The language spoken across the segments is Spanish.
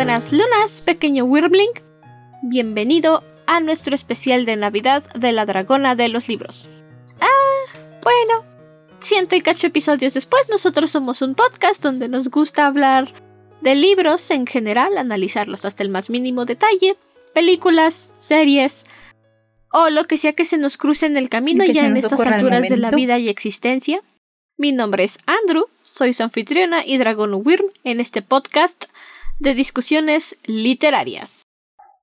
buenas lunas, pequeño Wyrmling. Bienvenido a nuestro especial de Navidad de la Dragona de los Libros. Ah, bueno, ciento y cacho episodios después, nosotros somos un podcast donde nos gusta hablar de libros en general, analizarlos hasta el más mínimo detalle, películas, series o lo que sea que se nos cruce en el camino ya en estas alturas de la vida y existencia. Mi nombre es Andrew, soy su anfitriona y Dragon Wyrm en este podcast de discusiones literarias.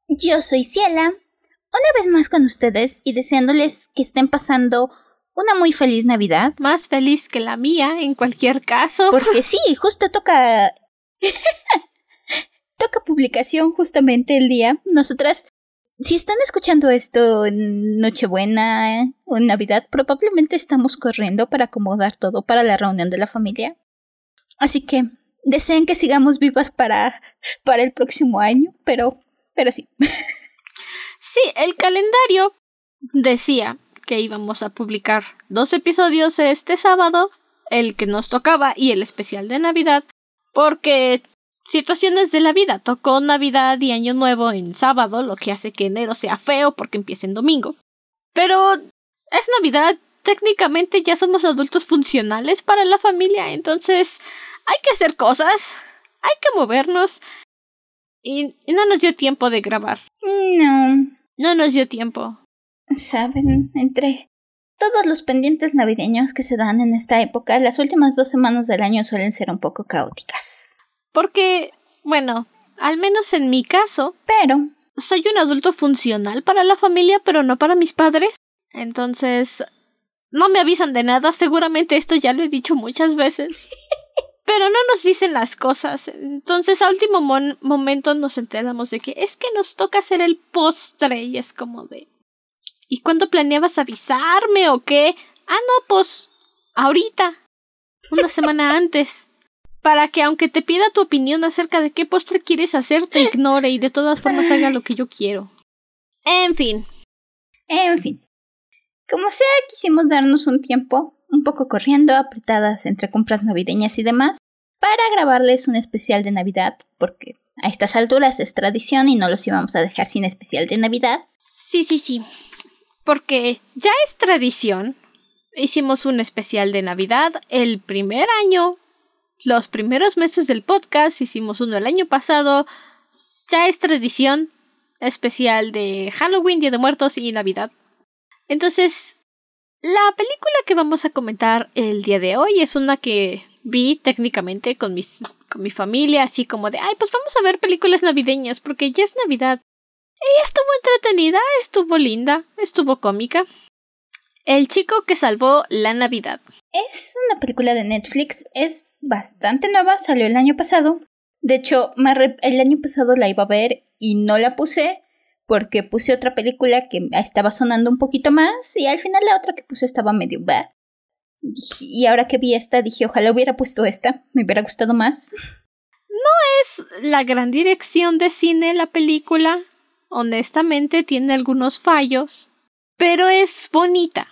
Yo soy Ciela, una vez más con ustedes y deseándoles que estén pasando una muy feliz Navidad. Más feliz que la mía, en cualquier caso. Porque sí, justo toca... toca publicación justamente el día. Nosotras, si están escuchando esto en Nochebuena o en Navidad, probablemente estamos corriendo para acomodar todo para la reunión de la familia. Así que deseen que sigamos vivas para, para el próximo año, pero, pero sí. Sí, el calendario decía que íbamos a publicar dos episodios este sábado, el que nos tocaba y el especial de Navidad, porque situaciones de la vida. Tocó Navidad y Año Nuevo en sábado, lo que hace que enero sea feo porque empieza en domingo. Pero es Navidad, técnicamente ya somos adultos funcionales para la familia, entonces hay que hacer cosas, hay que movernos. Y, y no nos dio tiempo de grabar. No. No nos dio tiempo. Saben, entre todos los pendientes navideños que se dan en esta época, las últimas dos semanas del año suelen ser un poco caóticas. Porque, bueno, al menos en mi caso, Pero, soy un adulto funcional para la familia, pero no para mis padres. Entonces, no me avisan de nada, seguramente esto ya lo he dicho muchas veces. Pero no nos dicen las cosas. Entonces, a último mon- momento nos enteramos de que es que nos toca hacer el postre y es como de... ¿Y cuándo planeabas avisarme o qué? Ah, no, pues ahorita. Una semana antes. Para que aunque te pida tu opinión acerca de qué postre quieres hacer, te ignore y de todas formas haga lo que yo quiero. En fin, en fin. Como sea, quisimos darnos un tiempo, un poco corriendo, apretadas entre compras navideñas y demás, para grabarles un especial de Navidad, porque a estas alturas es tradición y no los íbamos a dejar sin especial de Navidad. Sí, sí, sí. Porque ya es tradición. Hicimos un especial de Navidad el primer año. Los primeros meses del podcast hicimos uno el año pasado. Ya es tradición. Especial de Halloween, Día de Muertos y Navidad. Entonces, la película que vamos a comentar el día de hoy es una que vi técnicamente con, mis, con mi familia, así como de, ay, pues vamos a ver películas navideñas porque ya es Navidad. Y estuvo entretenida, estuvo linda, estuvo cómica. El chico que salvó la Navidad. Es una película de Netflix, es bastante nueva, salió el año pasado. De hecho, el año pasado la iba a ver y no la puse porque puse otra película que estaba sonando un poquito más y al final la otra que puse estaba medio bad. Y ahora que vi esta, dije, ojalá hubiera puesto esta, me hubiera gustado más. Es la gran dirección de cine la película. Honestamente tiene algunos fallos, pero es bonita.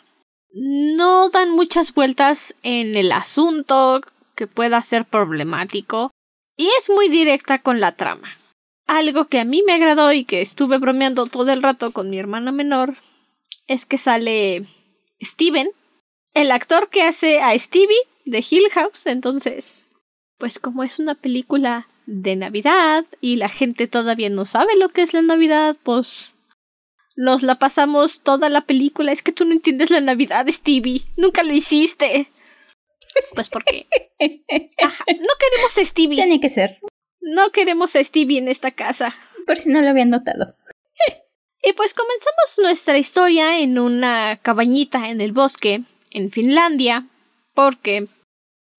No dan muchas vueltas en el asunto que pueda ser problemático y es muy directa con la trama. Algo que a mí me agradó y que estuve bromeando todo el rato con mi hermana menor es que sale Steven, el actor que hace a Stevie de Hill House, entonces pues como es una película de Navidad y la gente todavía no sabe lo que es la Navidad, pues nos la pasamos toda la película. Es que tú no entiendes la Navidad, Stevie. Nunca lo hiciste. Pues porque ajá, no queremos a Stevie. Tenía que ser, No queremos a Stevie en esta casa. por si no lo habían notado. Y pues comenzamos nuestra historia en una cabañita en el bosque, en Finlandia, porque,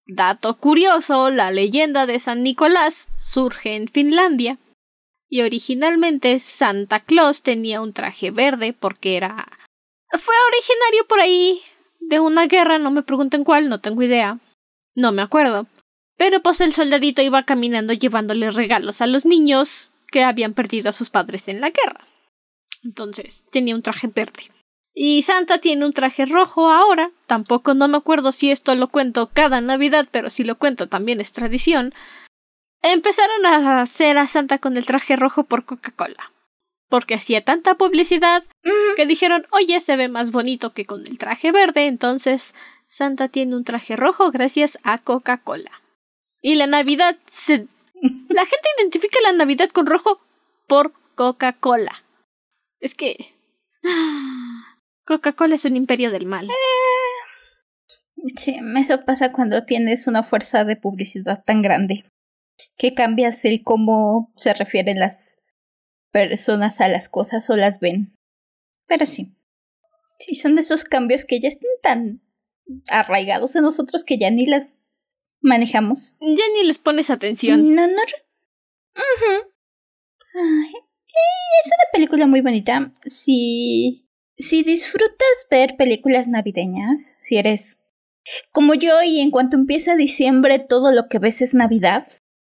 dato curioso, la leyenda de San Nicolás surge en Finlandia. Y originalmente Santa Claus tenía un traje verde porque era... Fue originario por ahí de una guerra, no me pregunten cuál, no tengo idea. No me acuerdo. Pero pues el soldadito iba caminando llevándole regalos a los niños que habían perdido a sus padres en la guerra. Entonces, tenía un traje verde. Y Santa tiene un traje rojo ahora. Tampoco no me acuerdo si esto lo cuento cada Navidad, pero si lo cuento también es tradición. empezaron a hacer a Santa con el traje rojo por Coca-Cola. Porque hacía tanta publicidad que dijeron, oye, se ve más bonito que con el traje verde, entonces Santa tiene un traje rojo gracias a Coca-Cola. Y la Navidad se... La gente identifica la Navidad con rojo por Coca-Cola. Es que... Coca-Cola es un imperio del mal. Eh, sí, eso pasa cuando tienes una fuerza de publicidad tan grande. Que cambias el cómo se refieren las personas a las cosas o las ven. Pero sí. Sí, son de esos cambios que ya están tan arraigados en nosotros que ya ni las manejamos. Ya ni les pones atención. No, no. es una película muy bonita. Si, si disfrutas ver películas navideñas, si eres como yo y en cuanto empieza diciembre todo lo que ves es Navidad,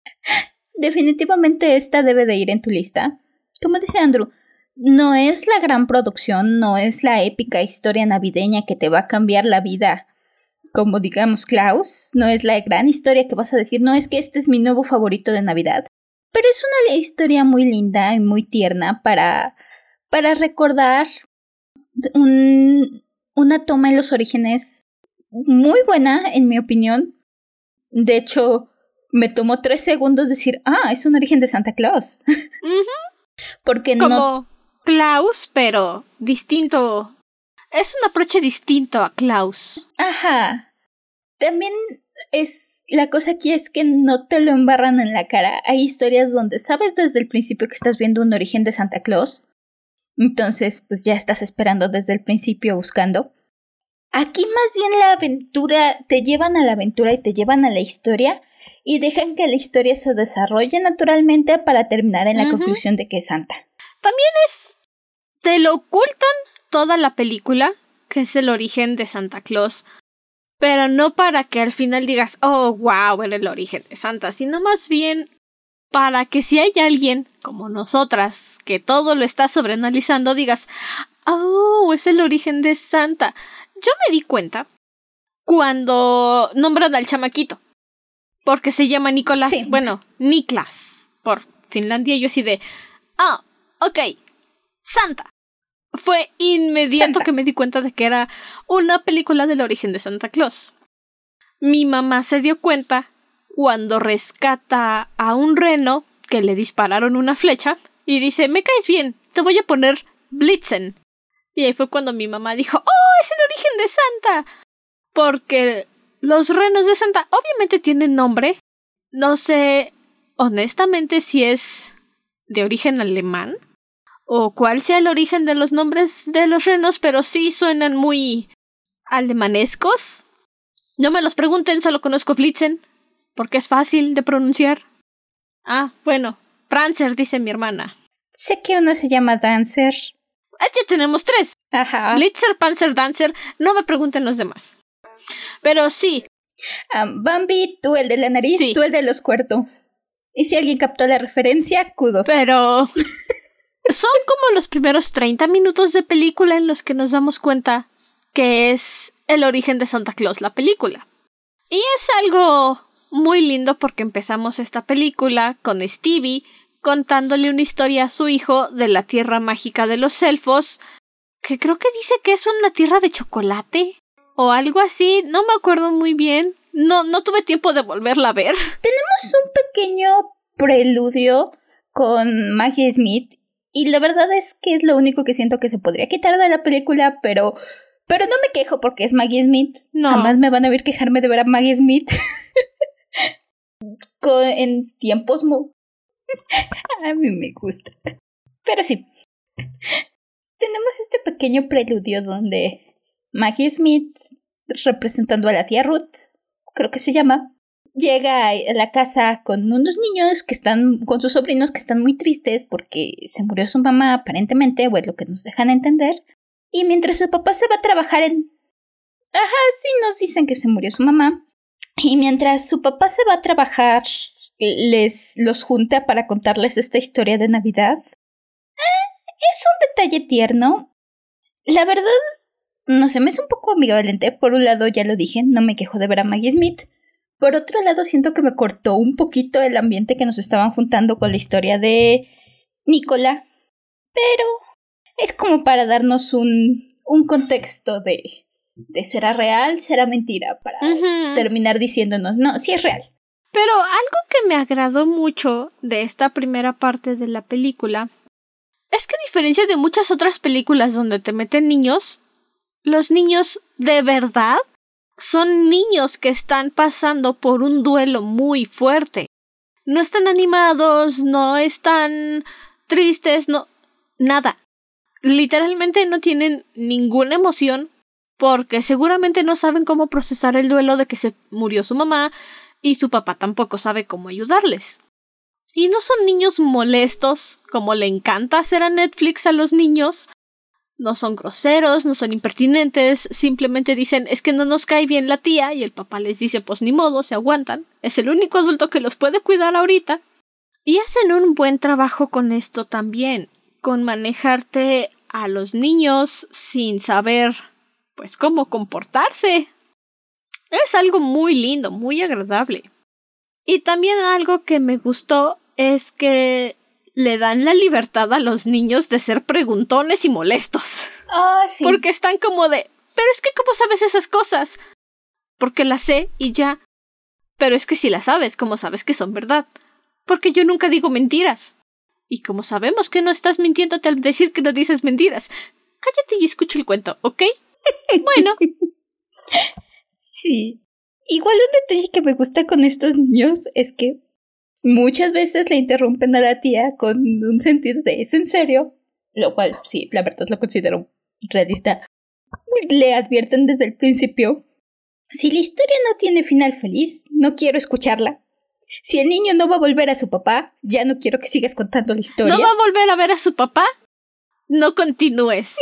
definitivamente esta debe de ir en tu lista. Como dice Andrew, no es la gran producción, no es la épica historia navideña que te va a cambiar la vida. Como digamos Klaus, no es la gran historia que vas a decir, no es que este es mi nuevo favorito de Navidad. Pero es una historia muy linda y muy tierna para, para recordar un, una toma en los orígenes muy buena, en mi opinión. De hecho, me tomó tres segundos decir, ah, es un origen de Santa Claus. Porque no Klaus, pero distinto. Es un aproche distinto a Klaus. Ajá. También es. La cosa aquí es que no te lo embarran en la cara. Hay historias donde sabes desde el principio que estás viendo un origen de Santa Claus. Entonces, pues ya estás esperando desde el principio buscando. Aquí más bien la aventura, te llevan a la aventura y te llevan a la historia y dejan que la historia se desarrolle naturalmente para terminar en la conclusión de que es Santa. También es te lo ocultan toda la película, que es el origen de Santa Claus, pero no para que al final digas, oh, wow, era el origen de Santa, sino más bien para que si hay alguien como nosotras que todo lo está sobreanalizando, digas, oh, es el origen de Santa. Yo me di cuenta cuando nombran al chamaquito, porque se llama Nicolás, bueno, Niklas, por Finlandia, yo así de, ah, ok, Santa. Fue inmediato que me di cuenta de que era una película del origen de Santa Claus. Mi mamá se dio cuenta cuando rescata a un reno que le dispararon una flecha y dice, me caes bien, te voy a poner Blitzen. Y ahí fue cuando mi mamá dijo, oh, es el origen de Santa. Porque los renos de Santa obviamente tienen nombre. No sé honestamente si es de origen alemán o cuál sea el origen de los nombres de los renos, pero sí suenan muy alemanescos. No me los pregunten, solo conozco Blitzen, porque es fácil de pronunciar. Ah, bueno, Prancer, dice mi hermana. Sé que uno se llama Dancer. Ah, ya tenemos tres. Ajá. Blitzer, Panzer, Dancer. No me pregunten los demás. Pero sí. Bambi, tú el de la nariz, tú el de los cuerdos. Y si alguien captó la referencia, kudos. Pero son como los primeros 30 minutos de película en los que nos damos cuenta que es el origen de Santa Claus, la película. Y es algo muy lindo porque empezamos esta película con Stevie contándole una historia a su hijo de la tierra mágica de los elfos, que creo que dice que es una tierra de chocolate o algo así, no me acuerdo muy bien. No, no tuve tiempo de volverla a ver. Tenemos un pequeño preludio con Maggie Smith y la verdad es que es lo único que siento que se podría quitar de la película, pero. Pero no me quejo porque es Maggie Smith. No. Jamás me van a ver quejarme de ver a Maggie Smith. en tiempos muy. a mí me gusta. Pero sí. Tenemos este pequeño preludio donde Maggie Smith, representando a la tía Ruth, creo que se llama, llega a la casa con unos niños que están, con sus sobrinos que están muy tristes porque se murió su mamá aparentemente, o es lo que nos dejan entender. Y mientras su papá se va a trabajar en... Ajá, sí nos dicen que se murió su mamá. Y mientras su papá se va a trabajar, les los junta para contarles esta historia de Navidad. Eh, es un detalle tierno. La verdad, no sé, me es un poco ambivalente. Por un lado, ya lo dije, no me quejo de ver a Maggie Smith. Por otro lado, siento que me cortó un poquito el ambiente que nos estaban juntando con la historia de Nicola, pero es como para darnos un, un contexto de, de será real, será mentira, para terminar diciéndonos, no, sí es real. Pero algo que me agradó mucho de esta primera parte de la película es que a diferencia de muchas otras películas donde te meten niños, los niños de verdad son niños que están pasando por un duelo muy fuerte. No están animados, no están tristes, no nada. Literalmente no tienen ninguna emoción porque seguramente no saben cómo procesar el duelo de que se murió su mamá y su papá tampoco sabe cómo ayudarles. Y no son niños molestos, como le encanta hacer a Netflix a los niños, no son groseros, no son impertinentes, simplemente dicen es que no nos cae bien la tía y el papá les dice pues ni modo, se aguantan, es el único adulto que los puede cuidar ahorita. Y hacen un buen trabajo con esto también, con manejarte a los niños sin saber pues cómo comportarse. Es algo muy lindo, muy agradable. Y también algo que me gustó es que le dan la libertad a los niños de ser preguntones y molestos. Ah, sí. Porque están como de, pero es que ¿cómo sabes esas cosas? Porque las sé y ya. Pero es que si las sabes, ¿cómo sabes que son verdad? Porque yo nunca digo mentiras. Y como sabemos que no estás mintiéndote al decir que no dices mentiras, cállate y escucha el cuento, ¿ok? bueno. Sí. Igual un detalle que me gusta con estos niños es que Muchas veces le interrumpen a la tía con un sentido de ¿es en serio? Lo cual, sí, la verdad lo considero realista. Le advierten desde el principio. Si la historia no tiene final feliz, no quiero escucharla. Si el niño no va a volver a su papá, ya no quiero que sigas contando la historia. ¿No va a volver a ver a su papá? No continúes.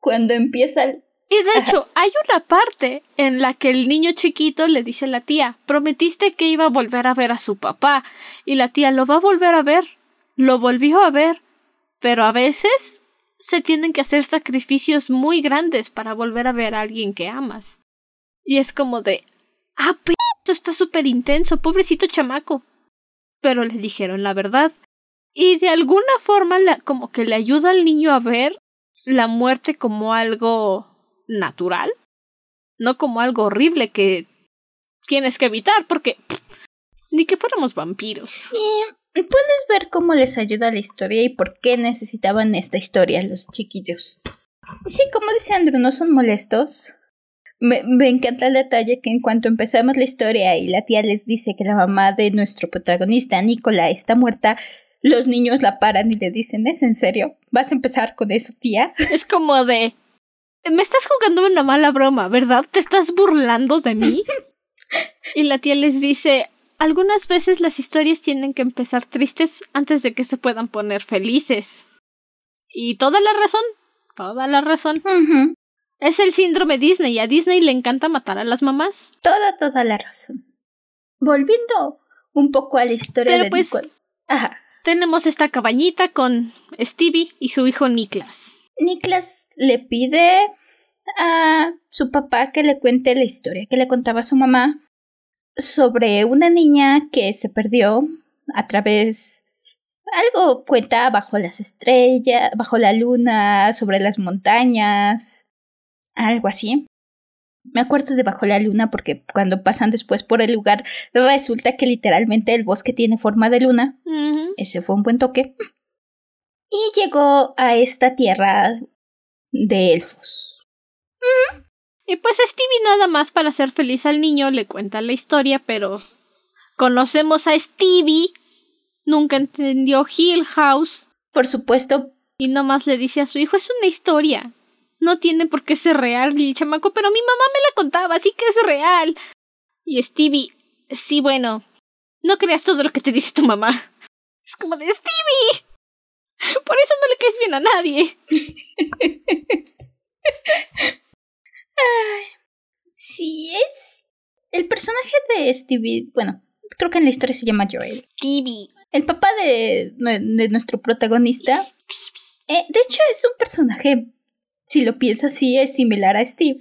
Cuando empieza y de hecho, hay una parte en la que el niño chiquito le dice a la tía, prometiste que iba a volver a ver a su papá, y la tía lo va a volver a ver, lo volvió a ver, pero a veces se tienen que hacer sacrificios muy grandes para volver a ver a alguien que amas. Y es como de, ah, p esto está súper intenso, pobrecito chamaco. Pero le dijeron la verdad. Y de alguna forma como que le ayuda al niño a ver la muerte como algo natural, no como algo horrible que tienes que evitar, porque ni que fuéramos vampiros. Sí, puedes ver cómo les ayuda la historia y por qué necesitaban esta historia los chiquillos. Sí, como dice Andrew, no son molestos. Me, me, encanta el detalle que en cuanto empezamos la historia y la tía les dice que la mamá de nuestro protagonista, Nicola, está muerta, los niños la paran y le dicen, ¿es en serio? ¿Vas a empezar con eso, tía? Es como de, me estás jugando una mala broma, ¿verdad? ¿Te estás burlando de mí? y la tía les dice, algunas veces las historias tienen que empezar tristes antes de que se puedan poner felices. Y toda la razón, toda la razón. Es el síndrome Disney y a Disney le encanta matar a las mamás. Toda, toda la razón. Volviendo un poco a la historia Pero de pues, Ajá. Tenemos esta cabañita con Stevie y su hijo Niklas. Niklas le pide a su papá que le cuente la historia que le contaba su mamá sobre una niña que se perdió a través algo cuenta bajo las estrellas, bajo la luna, sobre las montañas, algo así. Me acuerdo de bajo la luna porque cuando pasan después por el lugar resulta que literalmente el bosque tiene forma de luna. Ese fue un buen toque. Y llegó a esta tierra de elfos. Y pues Stevie nada más para hacer feliz al niño le cuenta la historia, pero conocemos a Stevie. Nunca entendió Hill House. Por supuesto. Y nomás le dice a su hijo, es una historia. No tiene por qué ser real, el chamaco, pero mi mamá me la contaba, así que es real. Y Stevie, sí, bueno, no creas todo lo que te dice tu mamá. Es como de Stevie. Por eso no le caes bien a nadie. Ay, sí, es. El personaje de Stevie, bueno, creo que en la historia se llama Joel. Stevie. El papá de, de nuestro protagonista. Eh, de hecho, es un personaje, si lo piensas, sí es similar a Steve.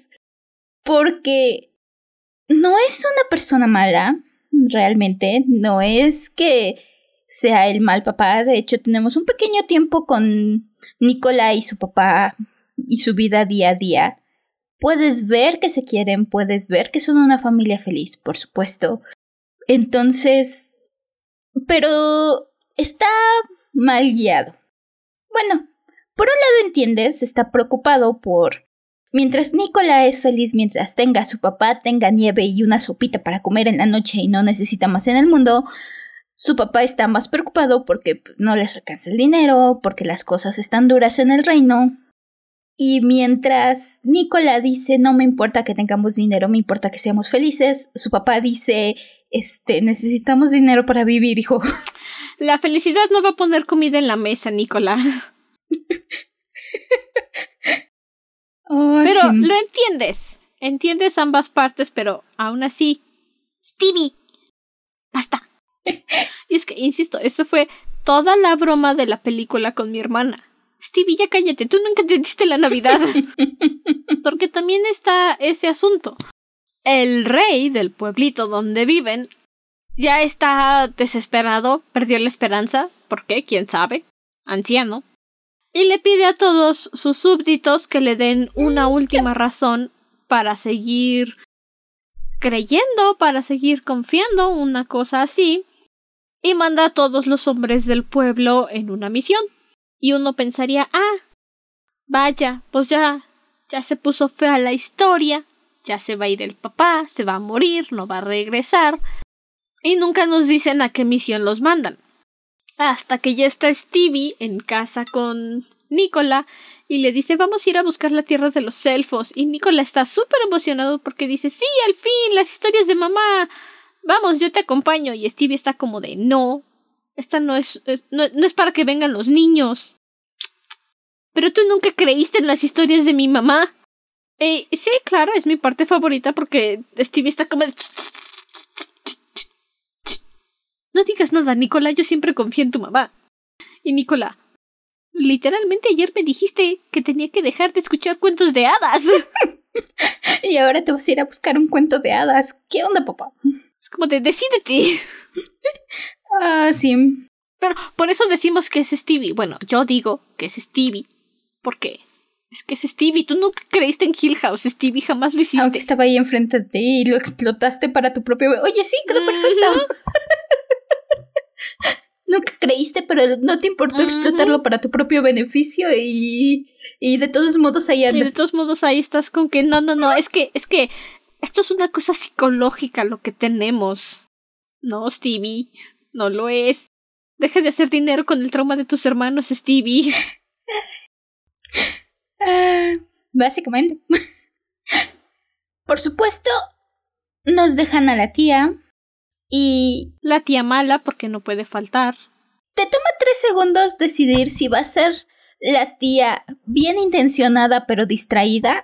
Porque no es una persona mala, realmente. No es que sea el mal papá. De hecho, tenemos un pequeño tiempo con Nicola y su papá y su vida día a día. Puedes ver que se quieren, puedes ver que son una familia feliz, por supuesto. Entonces, pero está mal guiado. Bueno, por un lado entiendes, está preocupado por... Mientras Nicola es feliz mientras tenga a su papá, tenga nieve y una sopita para comer en la noche y no necesita más en el mundo, su papá está más preocupado porque no les alcanza el dinero, porque las cosas están duras en el reino. Y mientras Nicola dice no me importa que tengamos dinero, me importa que seamos felices, su papá dice este necesitamos dinero para vivir, hijo. La felicidad no va a poner comida en la mesa, Nicola. Oh, pero sí. lo entiendes. Entiendes ambas partes, pero aún así. Stevie. Basta. y es que, insisto, eso fue toda la broma de la película con mi hermana. Stevie, ya cállate, tú nunca entendiste la Navidad. Porque también está ese asunto. El rey del pueblito donde viven ya está desesperado, perdió la esperanza. ¿Por qué? ¿Quién sabe? Anciano. Y le pide a todos sus súbditos que le den una última razón para seguir creyendo, para seguir confiando, una cosa así. Y manda a todos los hombres del pueblo en una misión. Y uno pensaría, ah, vaya, pues ya, ya se puso fea la historia, ya se va a ir el papá, se va a morir, no va a regresar. Y nunca nos dicen a qué misión los mandan. Hasta que ya está Stevie en casa con Nicola y le dice vamos a ir a buscar la tierra de los elfos. Y Nicola está súper emocionado porque dice sí, al fin, las historias de mamá. Vamos, yo te acompaño. Y Stevie está como de no, esta no es, es no, no es para que vengan los niños. Pero tú nunca creíste en las historias de mi mamá. Eh, sí, claro, es mi parte favorita porque Stevie está como de... No digas nada, Nicola, yo siempre confío en tu mamá. Y Nicola, literalmente ayer me dijiste que tenía que dejar de escuchar cuentos de hadas. y ahora te vas a ir a buscar un cuento de hadas. ¿Qué onda, papá? Es como de, decídete. Ah, sí. Pero por eso decimos que es Stevie. Bueno, yo digo que es Stevie. ¿Por qué? Es que es Stevie. Tú nunca creíste en Hill House, Stevie. Jamás lo hiciste. Aunque estaba ahí enfrente de ti y lo explotaste para tu propio... Oye, sí, quedó perfecto. Nunca creíste, pero no te importó explotarlo para tu propio beneficio y... Y de todos modos ahí Y de andas. todos modos ahí estás con que no, no, no, es que, es que esto es una cosa psicológica lo que tenemos. No, Stevie, no lo es. Deja de hacer dinero con el trauma de tus hermanos, Stevie. Ah, básicamente. Por supuesto, nos dejan a la tía y La tía mala, porque no puede faltar. te toma tres segundos decidir si va a ser la tía bien intencionada pero distraída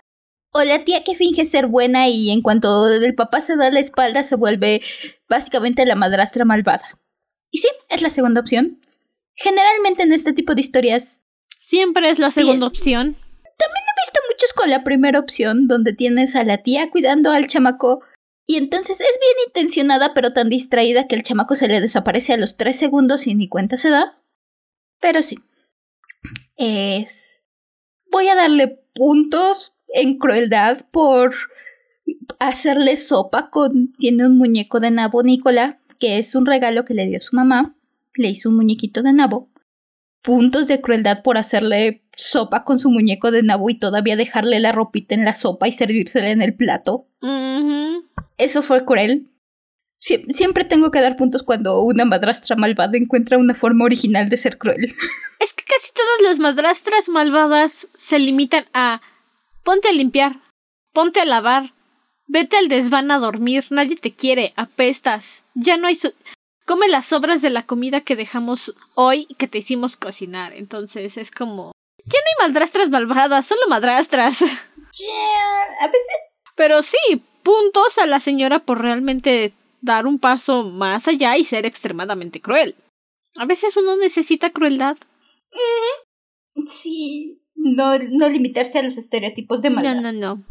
o la tía que finge ser buena y en cuanto el papá se da la espalda se vuelve básicamente la madrastra malvada. Y sí, es la segunda opción. Generalmente en este tipo de historias Siempre es la segunda opción. he visto muchos con la primera opción, donde tienes a la tía cuidando al chamaco y entonces es bien intencionada pero tan distraída que el chamaco se le desaparece a los tres segundos y ni cuenta se da. Pero sí. Es... Voy a darle puntos en crueldad por hacerle sopa con... Tiene un muñeco de nabo Nicola, que es un regalo que le dio su mamá. Le hizo un muñequito de nabo puntos de crueldad por hacerle sopa con su muñeco de nabo y todavía dejarle la ropita en la sopa y servírsela en el plato. Eso fue cruel. Sie- siempre tengo que dar puntos cuando una madrastra malvada encuentra una forma original de ser cruel. Es que casi todas las madrastras malvadas se limitan a ponte a limpiar, ponte a lavar, vete al desván a dormir, nadie te quiere, apestas, ya no hay su come las sobras de la comida que dejamos hoy que te hicimos cocinar. Entonces es como ya no hay madrastras malvadas, solo madrastras. a veces Pero sí, puntos a la señora por realmente dar un paso más allá y ser extremadamente cruel. A veces uno necesita crueldad. sí, no, no limitarse a los estereotipos de maldad. No, no, no.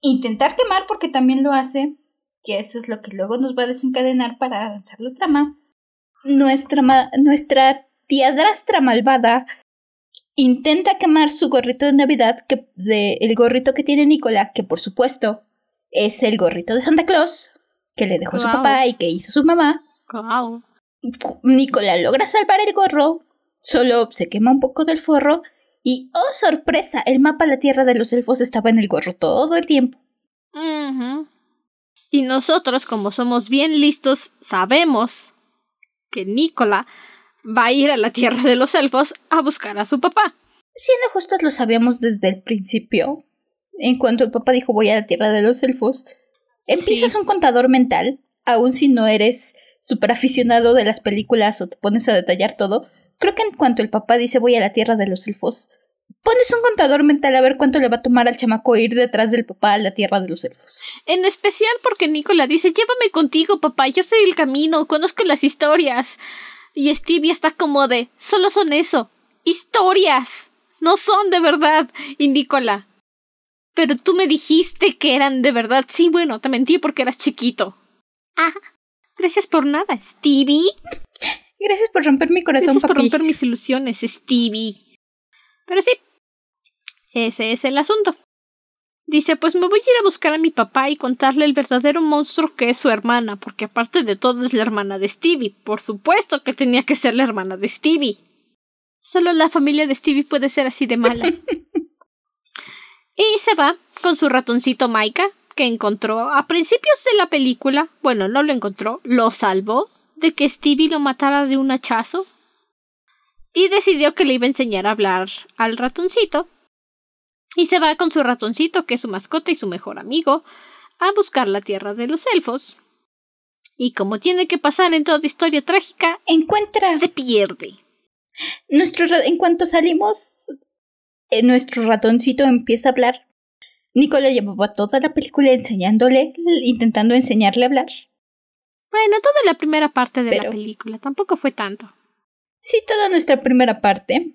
Intentar quemar porque también lo hace. que eso es lo que luego nos va a desencadenar para avanzar la trama, nuestra, nuestra tiadrastra malvada intenta quemar su gorrito de Navidad, que, de, el gorrito que tiene Nicola, que por supuesto es el gorrito de Santa Claus, que le dejó su papá y que hizo su mamá. Nicola logra salvar el gorro, solo se quema un poco del forro y, oh sorpresa, el mapa de la Tierra de los Elfos estaba en el gorro todo el tiempo. Y nosotros, como somos bien listos, sabemos que Nicola va a ir a la Tierra de los Elfos a buscar a su papá. Siendo justos, lo sabíamos desde el principio. En cuanto el papá dijo voy a la Tierra de los Elfos, empiezas un contador mental, aun si no eres super aficionado de las películas o te pones a detallar todo. Creo que en cuanto el papá dice voy a la Tierra de los Elfos, pones un contador mental a ver cuánto le va a tomar al chamaco ir detrás del papá a la tierra de los elfos. En especial porque Nicola dice, llévame contigo, papá, yo sé el camino, conozco las historias. Y Stevie está como de, solo son eso, historias, no son de verdad. Y Nicola, pero tú me dijiste que eran de verdad. Sí, bueno, te mentí porque eras chiquito. Ah, gracias por nada, Stevie. Gracias por romper mi corazón, Gracias por romper mis ilusiones, Stevie. Pero sí, ese es el asunto. Dice, pues me voy a ir a buscar a mi papá y contarle el verdadero monstruo que es su hermana, porque aparte de todo es la hermana de Stevie. Por supuesto que tenía que ser la hermana de Stevie. Solo la familia de Stevie puede ser así de mala. y se va con su ratoncito Maika, que encontró a principios de la película, bueno, no lo encontró, lo salvó de que Stevie lo matara de un hachazo y decidió que le iba a enseñar a hablar al ratoncito. Y se va con su ratoncito, que es su mascota y su mejor amigo, a buscar la tierra de los elfos. Y como tiene que pasar en toda historia trágica, encuentra. se pierde. Nuestro, en cuanto salimos, eh, nuestro ratoncito empieza a hablar. Nicola llevaba toda la película enseñándole, intentando enseñarle a hablar. Bueno, toda la primera parte de la película, tampoco fue tanto. Sí, toda nuestra primera parte.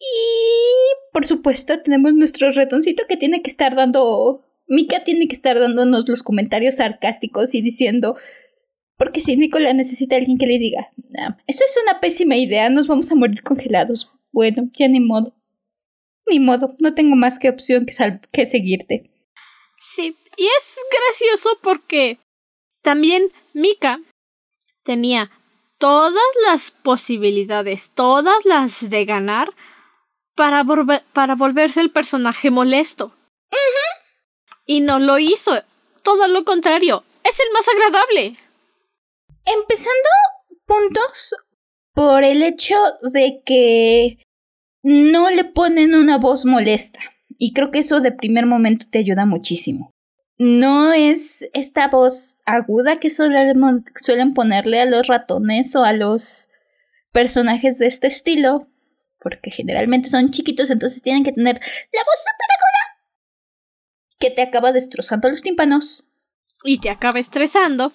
Y por supuesto tenemos nuestro ratoncito que tiene que estar dando... Mika tiene que estar dándonos los comentarios sarcásticos y diciendo... Porque si Nicola necesita a alguien que le diga, eso es una pésima idea, nos vamos a morir congelados. Bueno, ya ni modo. Ni modo, no tengo más que opción que, que seguirte. Sí, y es gracioso porque también Mika tenía todas las posibilidades, todas las de ganar, para, para volverse el personaje molesto. Y no lo hizo. Todo lo contrario. Es el más agradable. Empezando puntos por el hecho de que no le ponen una voz molesta. Y creo que eso de primer momento te ayuda muchísimo no es esta voz aguda que suelen, suelen ponerle a los ratones o a los personajes de este estilo, porque generalmente son chiquitos, entonces tienen que tener la voz súper aguda que te acaba destrozando los tímpanos. Y te acaba estresando.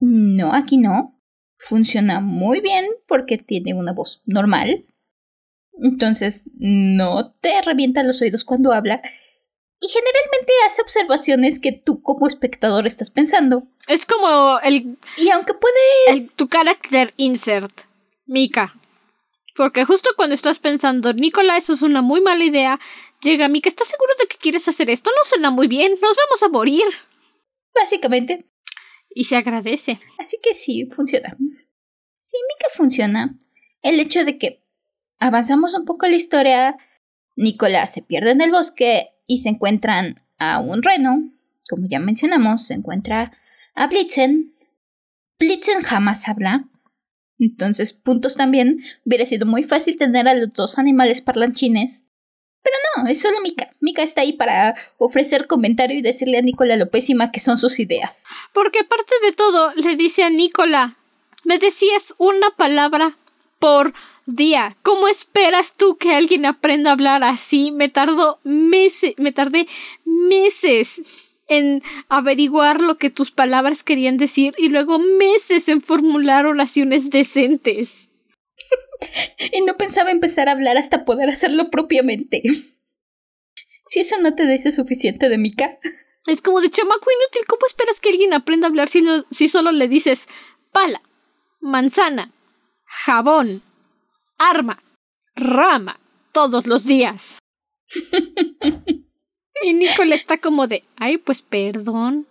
No, aquí no. Funciona muy bien porque tiene una voz normal. Entonces no te revienta los oídos cuando habla y generalmente hace observaciones que tú como espectador estás pensando. Es como el... Y aunque puedes... tu character insert, Mika. Porque justo cuando estás pensando, Nicola, eso es una muy mala idea, llega Mika, ¿estás seguro de que quieres hacer esto? No suena muy bien, nos vamos a morir. Básicamente. Y se agradece. Así que sí, funciona. Sí, Mika funciona. El hecho de que avanzamos un poco la historia, Nicola se pierde en el bosque, y se encuentran a un reno, como ya mencionamos, se encuentra a Blitzen. Blitzen jamás habla. Entonces, puntos también. Hubiera sido muy fácil tener a los dos animales parlanchines. Pero no, es solo Mika. Mika está ahí para ofrecer comentario y decirle a Nicola lo pésima que son sus ideas. Porque aparte de todo, le dice a Nicola, me decías una palabra por día. ¿Cómo esperas tú que alguien aprenda a hablar así? Me tardó meses, me tardé meses en averiguar lo que tus palabras querían decir y luego meses en formular oraciones decentes. y no pensaba empezar a hablar hasta poder hacerlo propiamente. Si eso no te dice suficiente de Mika. Es como de chamaco inútil, ¿cómo esperas que alguien aprenda a hablar si, si solo le dices pala, manzana, jabón, arma, rama, todos los días? y Nicole está como de, ay, pues perdón.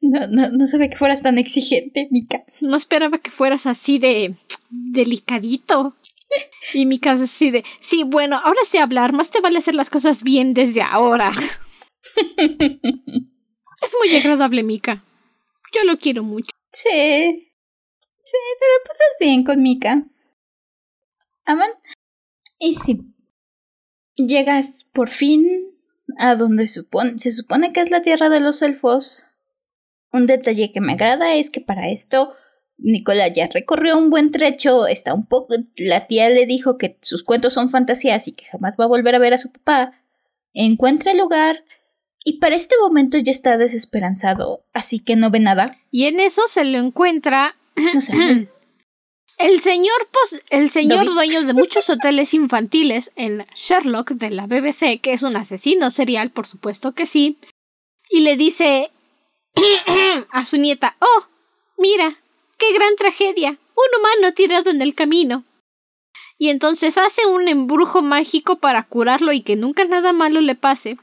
No, no, no sabía que fueras tan exigente, Mika. No esperaba que fueras así de delicadito. Y Mika así de, sí, bueno, ahora sé hablar, más te vale hacer las cosas bien desde ahora. es muy agradable, Mika. Yo lo quiero mucho. Sí. Sí, te lo pasas bien con Mika. Aman. Y sí. Llegas por fin a donde supone, se supone que es la tierra de los elfos. Un detalle que me agrada es que para esto Nicola ya recorrió un buen trecho, está un poco... La tía le dijo que sus cuentos son fantasías y que jamás va a volver a ver a su papá. Encuentra el lugar y para este momento ya está desesperanzado, así que no ve nada. Y en eso se lo encuentra... No sé. El señor, el señor dueño de muchos hoteles infantiles, el Sherlock de la BBC, que es un asesino serial, por supuesto que sí, y le dice a su nieta, oh, mira, qué gran tragedia, un humano tirado en el camino. Y entonces hace un embrujo mágico para curarlo y que nunca nada malo le pase.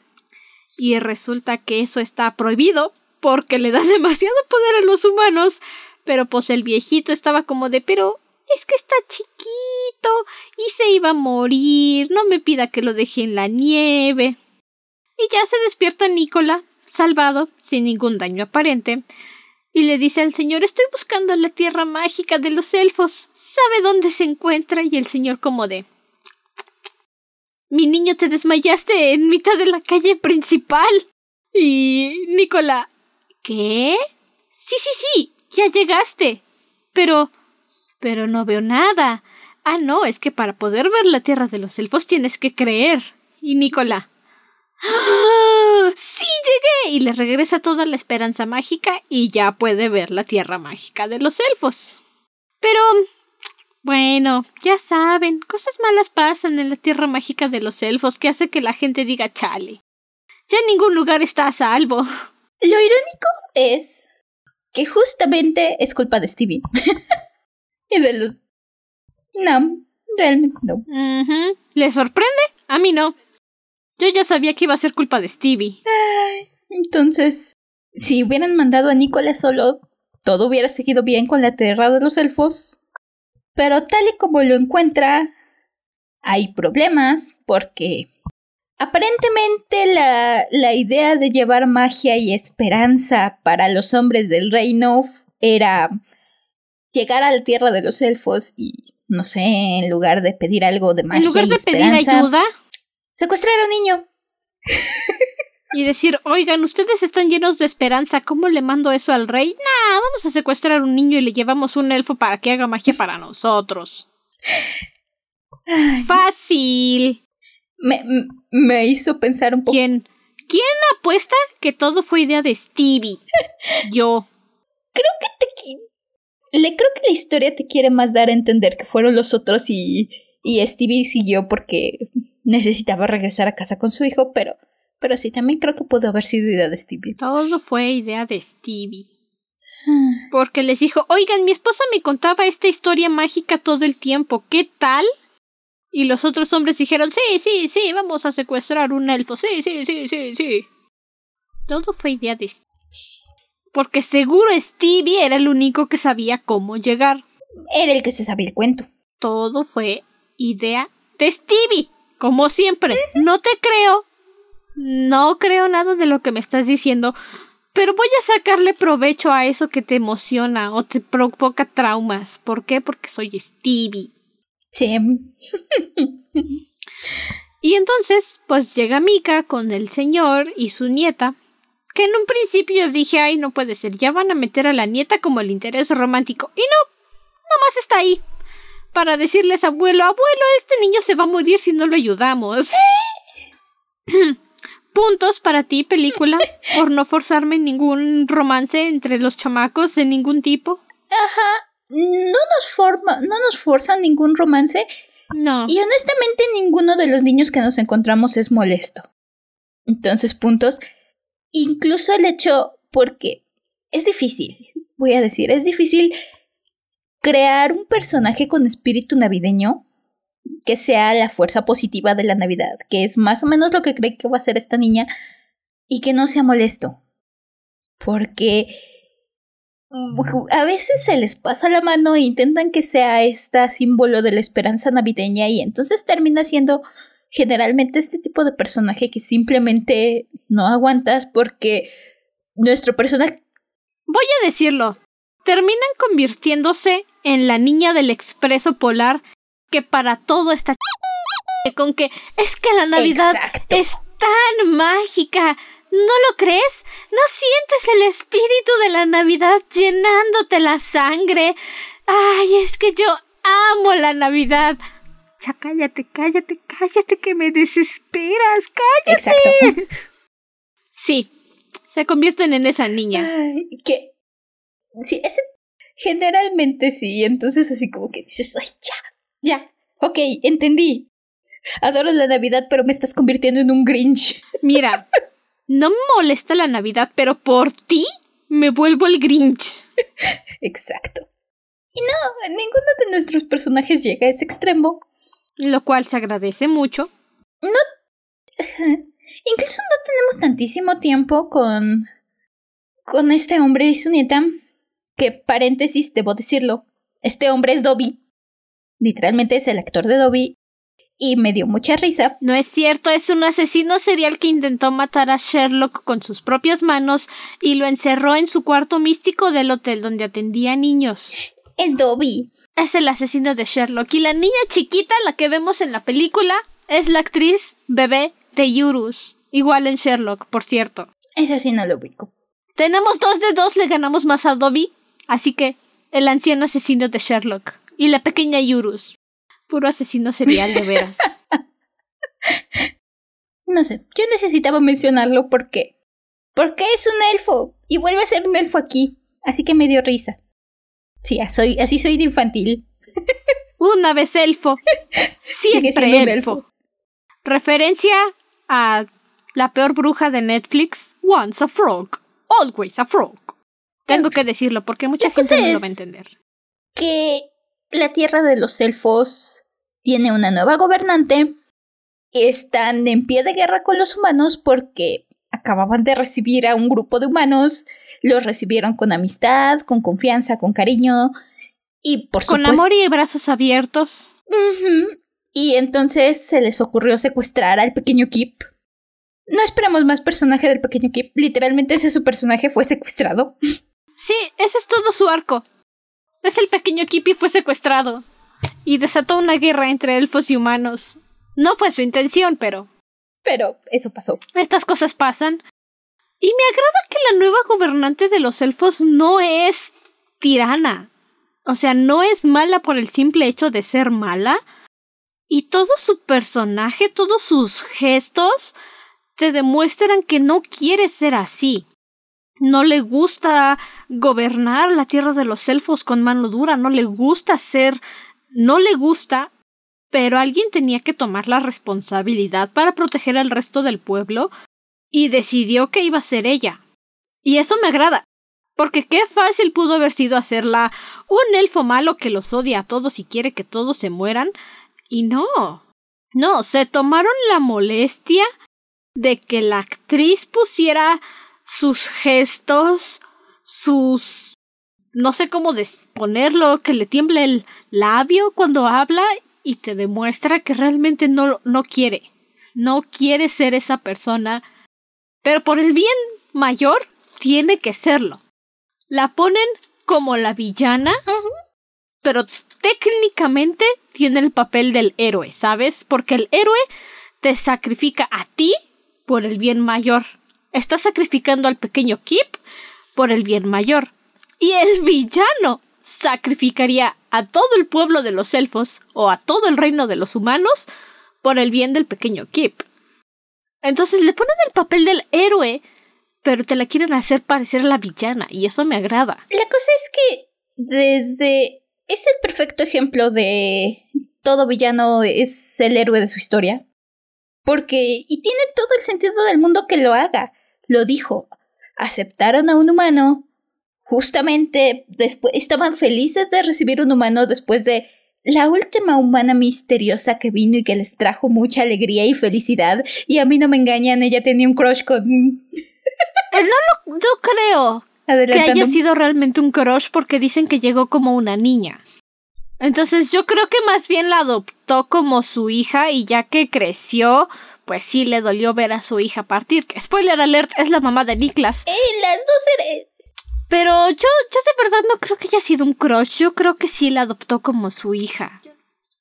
Y resulta que eso está prohibido porque le da demasiado poder a los humanos. Pero pues el viejito estaba como de pero es que está chiquito y se iba a morir. No me pida que lo deje en la nieve. Y ya se despierta Nicola, salvado, sin ningún daño aparente, y le dice al señor Estoy buscando la tierra mágica de los elfos. ¿Sabe dónde se encuentra? Y el señor como de Mi niño te desmayaste en mitad de la calle principal. Y Nicola ¿Qué? Sí, sí, sí. Ya llegaste. Pero. Pero no veo nada. Ah, no, es que para poder ver la tierra de los elfos tienes que creer. Y Nicola. ¡Ah! ¡Sí llegué! Y le regresa toda la esperanza mágica y ya puede ver la tierra mágica de los elfos. Pero. Bueno, ya saben, cosas malas pasan en la tierra mágica de los elfos que hace que la gente diga chale. Ya ningún lugar está a salvo. Lo irónico es que justamente es culpa de Stevie. y de los... No, realmente no. ¿Le sorprende? A mí no. Yo ya sabía que iba a ser culpa de Stevie. entonces, si hubieran mandado a Nicola solo, todo hubiera seguido bien con la tierra de los elfos. Pero tal y como lo encuentra, hay problemas porque aparentemente la, la idea de llevar magia y esperanza para los hombres del reino era llegar a la tierra de los elfos y, no sé, en lugar de pedir algo de magia. En lugar de pedir ayuda, secuestrar a un niño. y decir, oigan, ustedes están llenos de esperanza, ¿cómo le mando eso al rey? Nah, vamos a secuestrar a un niño y le llevamos un elfo para que haga magia para nosotros. Fácil. Me, me hizo pensar un poco. ¿Quién? ¿Quién apuesta que todo fue idea de Stevie? Yo. Creo que te. Le creo que la historia te quiere más dar a entender que fueron los otros y. Y Stevie siguió porque necesitaba regresar a casa con su hijo, pero, pero sí, también creo que pudo haber sido idea de Stevie. Todo fue idea de Stevie. Ah. Porque les dijo, oigan, mi esposa me contaba esta historia mágica todo el tiempo, ¿qué tal? Y los otros hombres dijeron, sí, sí, sí, vamos a secuestrar un elfo, sí, sí, sí, sí, sí. Todo fue idea de Stevie. Porque seguro Stevie era el único que sabía cómo llegar. Era el que se sabía el cuento. Todo fue idea de Stevie. Como siempre, no te creo. No creo nada de lo que me estás diciendo. Pero voy a sacarle provecho a eso que te emociona o te provoca traumas. ¿Por qué? Porque soy Stevie. Sí. y entonces, pues llega Mika con el señor y su nieta. Que en un principio dije, ay, no puede ser, ya van a meter a la nieta como el interés romántico. Y no, nomás está ahí para decirles abuelo, abuelo, este niño se va a morir si no lo ayudamos. Puntos para ti, película, por no forzarme ningún romance entre los chamacos de ningún tipo. Ajá, no nos forma, no nos forzan ningún romance. No. Y honestamente ninguno de los niños que nos encontramos es molesto. Entonces, puntos. Incluso el hecho, porque es difícil, voy a decir, es difícil crear un personaje con espíritu navideño que sea la fuerza positiva de la Navidad, que es más o menos lo que cree que va a ser esta niña, y que no sea molesto. Porque a veces se les pasa la mano e intentan que sea este símbolo de la esperanza navideña y entonces termina siendo generalmente este tipo de personaje que simplemente no aguantas porque nuestro personaje... Voy a decirlo, terminan convirtiéndose en la niña del expreso polar que para todo está con que es que la Navidad es tan mágica. ¿No lo crees? ¿No sientes el espíritu de la Navidad llenándote la sangre? Ay, es que yo amo la Navidad. Cállate, cállate, cállate, que me desesperas, cállate. Exacto. Sí, se convierten en esa niña. Ay, que. Sí, ese. Generalmente sí, entonces así como que dices, ay, ya, ya, ok, entendí. Adoro la Navidad, pero me estás convirtiendo en un Grinch. Mira, no me molesta la Navidad, pero por ti me vuelvo el Grinch. Exacto. Y no, ninguno de nuestros personajes llega a ese extremo. Lo cual se agradece mucho. No. Incluso no tenemos tantísimo tiempo con. con este hombre y su nieta. Que, paréntesis, debo decirlo. Este hombre es Dobby. Literalmente es el actor de Dobby. Y me dio mucha risa. No es cierto, es un asesino serial que intentó matar a Sherlock con sus propias manos y lo encerró en su cuarto místico del hotel donde atendía niños. Es Dobby. Es el asesino de Sherlock. Y la niña chiquita, la que vemos en la película, es la actriz bebé de Yurus. Igual en Sherlock, por cierto. Ese sí no lo ubico. Tenemos dos de dos, le ganamos más a Dobby. Así que, el anciano asesino de Sherlock y la pequeña Yurus. Puro asesino serial de veras. no sé, yo necesitaba mencionarlo porque. Porque es un elfo y vuelve a ser un elfo aquí. Así que me dio risa. Sí, soy, así soy de infantil. Una vez elfo. Siempre elfo. Referencia a la peor bruja de Netflix. Once a frog, always a frog. Tengo que decirlo porque mucha gente no lo va a entender. Que la tierra de los elfos tiene una nueva gobernante. Están en pie de guerra con los humanos porque acababan de recibir a un grupo de humanos. Los recibieron con amistad, con confianza, con cariño y por Con amor y brazos abiertos. Y entonces se les ocurrió secuestrar al pequeño Kip. No esperamos más personaje del pequeño Kip. Literalmente ese su personaje fue secuestrado. Sí, ese es todo su arco. Es el pequeño Kippy fue secuestrado y desató una guerra entre elfos y humanos. No fue su intención, pero. Pero eso pasó. Estas cosas pasan. Y me agrada que la nueva gobernante de los elfos no es tirana. O sea, no es mala por el simple hecho de ser mala. Y todo su personaje, todos sus gestos, te demuestran que no quiere ser así no le gusta gobernar la tierra de los elfos con mano dura, no le gusta ser, no le gusta, pero alguien tenía que tomar la responsabilidad para proteger al resto del pueblo y decidió que iba a ser ella. Y eso me agrada, porque qué fácil pudo haber sido hacerla un elfo malo que los odia a todos y quiere que todos se mueran, y no. No, se tomaron la molestia de que la actriz pusiera sus gestos, sus... no sé cómo ponerlo, que le tiemble el labio cuando habla y te demuestra que realmente no, no quiere, no quiere ser esa persona, pero por el bien mayor tiene que serlo. La ponen como la villana, pero técnicamente tiene el papel del héroe, ¿sabes? Porque el héroe te sacrifica a ti por el bien mayor. Está sacrificando al pequeño Kip por el bien mayor. Y el villano sacrificaría a todo el pueblo de los elfos o a todo el reino de los humanos por el bien del pequeño Kip. Entonces le ponen el papel del héroe, pero te la quieren hacer parecer la villana, y eso me agrada. La cosa es que desde... es el perfecto ejemplo de todo villano es el héroe de su historia. Porque... y tiene todo el sentido del mundo que lo haga lo dijo. Aceptaron a un humano. Justamente después estaban felices de recibir un humano después de la última humana misteriosa que vino y que les trajo mucha alegría y felicidad. Y a mí no me engañan, ella tenía un crush con. Eh, no, lo, no creo que haya sido realmente un crush porque dicen que llegó como una niña. Entonces yo creo que más bien la adoptó como su hija y ya que creció, pues sí le dolió ver a su hija partir. Que spoiler alert, es la mamá de Niklas. Eh, las dos. Pero yo, yo de verdad no creo que haya sido un crush. Yo creo que sí la adoptó como su hija.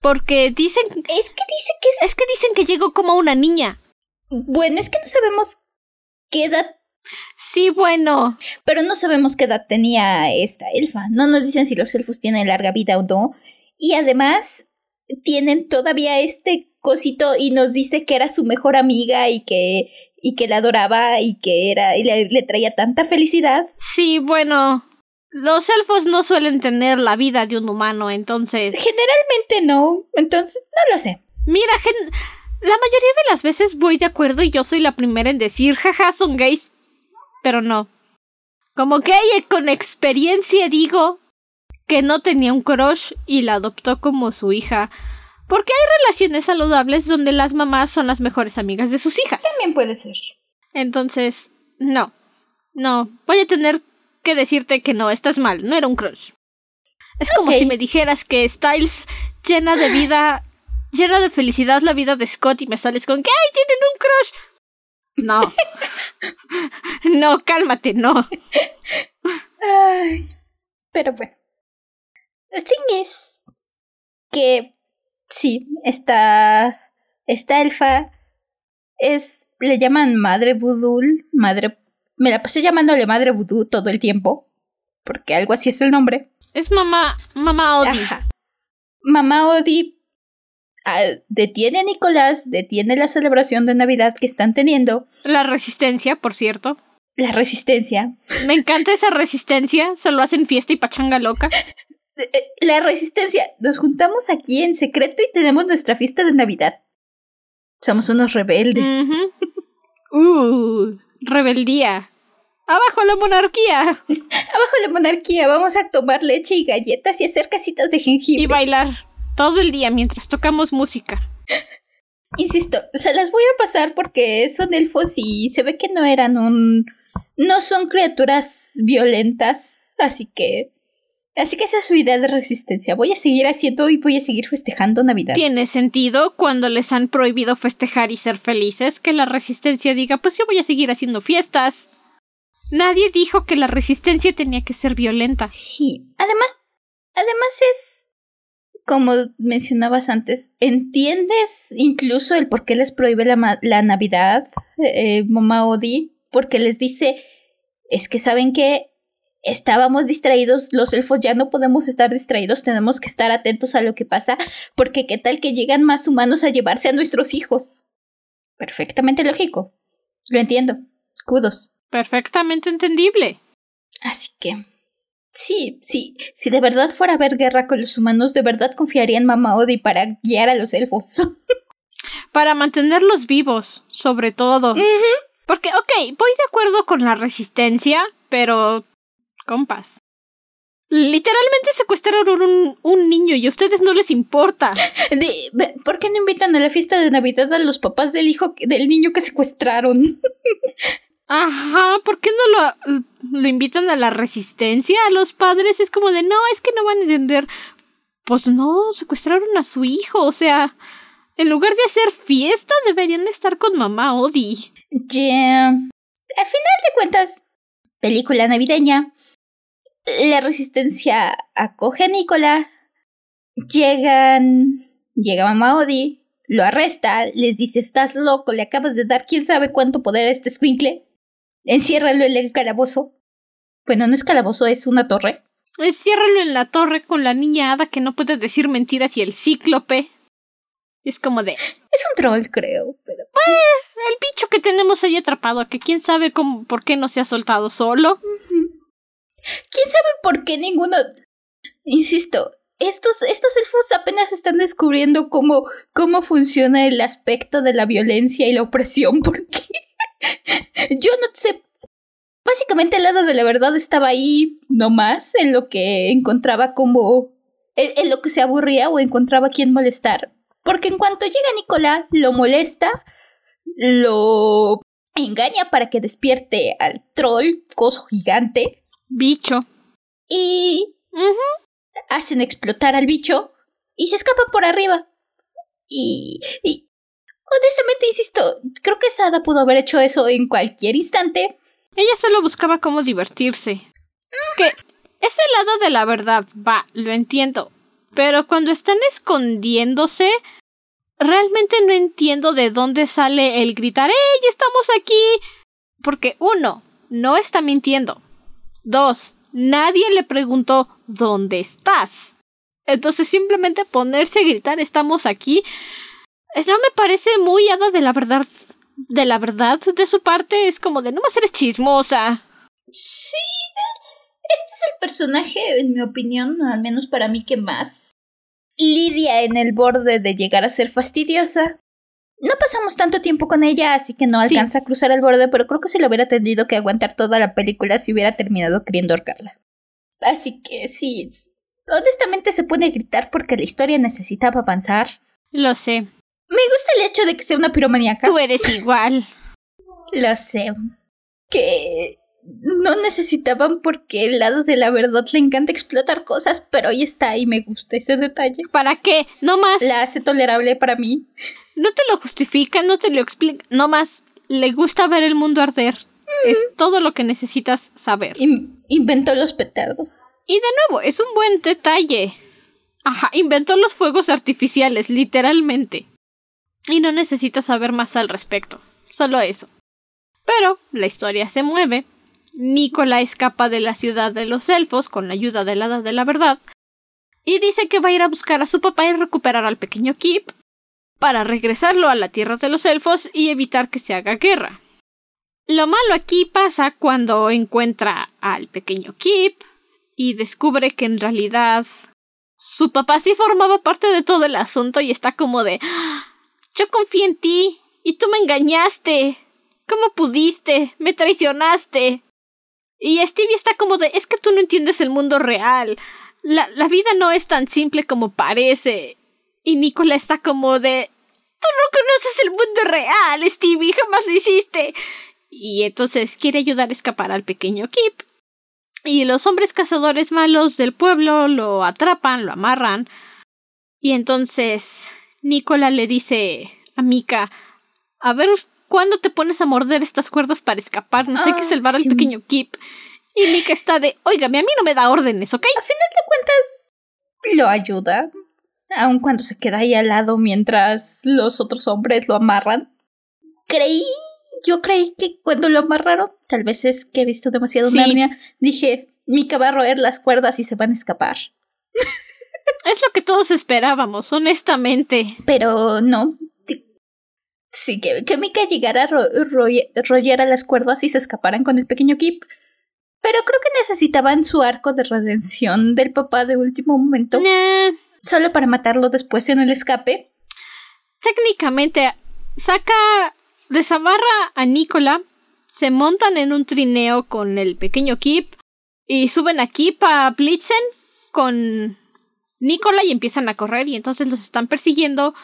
Porque dicen. Es que dice que es. Es que dicen que llegó como una niña. Bueno, es que no sabemos qué edad. Sí, bueno. Pero no sabemos qué edad tenía esta elfa. No nos dicen si los elfos tienen larga vida o no. Y además, tienen todavía este cosito y nos dice que era su mejor amiga y que y que la adoraba y que era y le, traía tanta felicidad. Sí, bueno, los elfos no suelen tener la vida de un humano, entonces. Generalmente no, entonces no lo sé. Mira, la mayoría de las veces voy de acuerdo y yo soy la primera en decir, jaja, son gays. Pero no. Como gay con experiencia digo que no tenía un crush y la adoptó como su hija. Porque hay relaciones saludables donde las mamás son las mejores amigas de sus hijas. También puede ser. Entonces, no. No, voy a tener que decirte que no, estás mal, no era un crush. Es como si me dijeras que Styles llena de vida, llena de felicidad la vida de Scott y me sales con que ¡ay, tienen un crush! No. no, cálmate, no. Ay, pero bueno. The thing is que Sí, esta, esta elfa es, le llaman Madre Vudul, Madre, me la pasé llamándole Madre Vudú todo el tiempo, porque algo así es el nombre. Es mamá, mamá Odi. Mamá Odi ah, detiene a Nicolás, detiene la celebración de Navidad que están teniendo. La resistencia, por cierto. La resistencia. Me encanta esa resistencia, solo hacen fiesta y pachanga loca. Eh, la resistencia. Nos juntamos aquí en secreto y tenemos nuestra fiesta de Navidad. Somos unos rebeldes. uh, rebeldía. Abajo la monarquía. Abajo la monarquía. Vamos a tomar leche y galletas y hacer casitas de jengibre. Y bailar todo el día mientras tocamos música. Insisto, se las voy a pasar porque son elfos y se ve que no eran un... No son criaturas violentas, así que Así que esa es su idea de resistencia. Voy a seguir haciendo y voy a seguir festejando Navidad. Tiene sentido cuando les han prohibido festejar y ser felices que la resistencia diga, pues yo voy a seguir haciendo fiestas. Nadie dijo que la resistencia tenía que ser violenta. Sí. Además, además es como mencionabas antes, ¿entiendes incluso el por qué les prohíbe la, la Navidad, eh, Mamá Odi? Porque les dice, es que saben que estábamos distraídos, los elfos ya no podemos estar distraídos, tenemos que estar atentos a lo que pasa, porque qué tal que llegan más humanos a llevarse a nuestros hijos. Perfectamente lógico. Lo entiendo. Kudos. Perfectamente entendible. Así que... Sí, sí, si de verdad fuera a haber guerra con los humanos, de verdad confiaría en Mama Odi para guiar a los elfos. para mantenerlos vivos, sobre todo. Porque, ok, voy de acuerdo con la resistencia, pero compas. Literalmente secuestraron un, un niño y a ustedes no les importa. ¿Por qué no invitan a la fiesta de Navidad a los papás del hijo del niño que secuestraron? Ajá, ¿por qué no lo, lo invitan a la resistencia a los padres? Es como de, no, es que no van a entender. Pues no, secuestraron a su hijo, o sea, en lugar de hacer fiesta deberían estar con mamá Odi. Ya. Al final de cuentas, película navideña la resistencia acoge a Nicola. Llegan. Llega Mamá Odi, lo arresta, les dice: Estás loco, le acabas de dar quién sabe cuánto poder a este squinkle. Enciérralo en el calabozo. Bueno, no es calabozo, es una torre. Enciérralo en la torre con la niña hada que no puede decir mentiras y el cíclope. Es como de. Es un troll, creo, pero. Pues, el bicho que tenemos ahí atrapado, que quién sabe cómo, por qué no se ha soltado solo. ¿Quién sabe por qué ninguno... Insisto, estos, estos elfos apenas están descubriendo cómo, cómo funciona el aspecto de la violencia y la opresión, porque Yo no sé. Básicamente el lado de la verdad estaba ahí nomás en lo que encontraba como. En, lo que se aburría o encontraba a quien molestar. Porque en cuanto llega Nicolás, lo molesta, lo engaña para que despierte al troll, coso gigante. Bicho. Y hacen explotar al bicho y se escapan por arriba. Y, y honestamente, insisto, creo que Sada pudo haber hecho eso en cualquier instante. Ella solo buscaba cómo divertirse. Que ese lado de la verdad, va, lo entiendo. Pero cuando están escondiéndose, realmente no entiendo de dónde sale el gritar ¡Ey, estamos aquí! Porque uno, no está mintiendo. Dos, nadie le preguntó ¿dónde estás? Entonces simplemente ponerse a gritar estamos aquí eh, no me parece muy hada de la verdad de la verdad de su parte es como de no más eres chismosa. Sí, este es el personaje, en mi opinión, al menos para mí, que más lidia en el borde de llegar a ser fastidiosa. No pasamos tanto tiempo con ella, así que no Sí. alcanza a cruzar el borde, pero creo que se lo hubiera tenido que aguantar toda la película si hubiera terminado queriendo ahorcarla. Así que sí, es- honestamente se pone a gritar porque la historia necesitaba avanzar. Lo sé. Me gusta el hecho de que sea una piromaníaca. Tú eres igual. Lo sé. Que no necesitaban porque el lado de la verdad le encanta explotar cosas, pero ahí está y me gusta ese detalle. ¿Para qué? No más. La hace tolerable para mí. No te lo justifica, no te lo explica. No más. Le gusta ver el mundo arder. Es todo lo que necesitas saber. In- inventó los petardos. Y de nuevo, es un buen detalle. Ajá, inventó los fuegos artificiales, literalmente. Y no necesitas saber más al respecto. Solo eso. Pero la historia se mueve. Nicola escapa de la ciudad de los elfos con la ayuda del hada de la verdad. Y dice que va a ir a buscar a su papá y recuperar al pequeño Kip para regresarlo a la tierra de los elfos y evitar que se haga guerra. Lo malo aquí pasa cuando encuentra al pequeño Kip y descubre que en realidad su papá sí formaba parte de todo el asunto y está como de "Ah, yo confié en ti y tú me engañaste. ¿Cómo pudiste? Me traicionaste. Y Stevie está como de es que tú no entiendes el mundo real. La, la vida no es tan simple como parece. Y Nicola está como de tú no conoces el mundo real, Stevie, jamás lo hiciste. Y entonces quiere ayudar a escapar al pequeño Kip. Y los hombres cazadores malos del pueblo lo atrapan, lo amarran. Y entonces Nicola le dice a Mika, a ver, ¿cuándo te pones a morder estas cuerdas para escapar? No sé qué Ah, salvar al pequeño Kip. Y Mika está de, óigame, a mí no me da órdenes, ¿ok? A final de cuentas, lo ayuda. Aun cuando se queda ahí al lado mientras los otros hombres lo amarran. Creí, yo creí que cuando lo amarraron, tal vez es que he visto demasiado Sí. Narnia, dije, Mika va a roer las cuerdas y se van a escapar. Es lo que todos esperábamos, honestamente. Pero no. Sí, que, que Mika llegara a ro rollar a las cuerdas y se escaparan con el pequeño Kip. Pero creo que necesitaban su arco de redención del papá de último momento. Nah, Solo para matarlo después en el escape. técnicamente saca, desamarra a Nicola, se montan en un trineo con el pequeño Kip y suben a Kip a Blitzen con Nicola y empiezan a correr y entonces los están persiguiendo.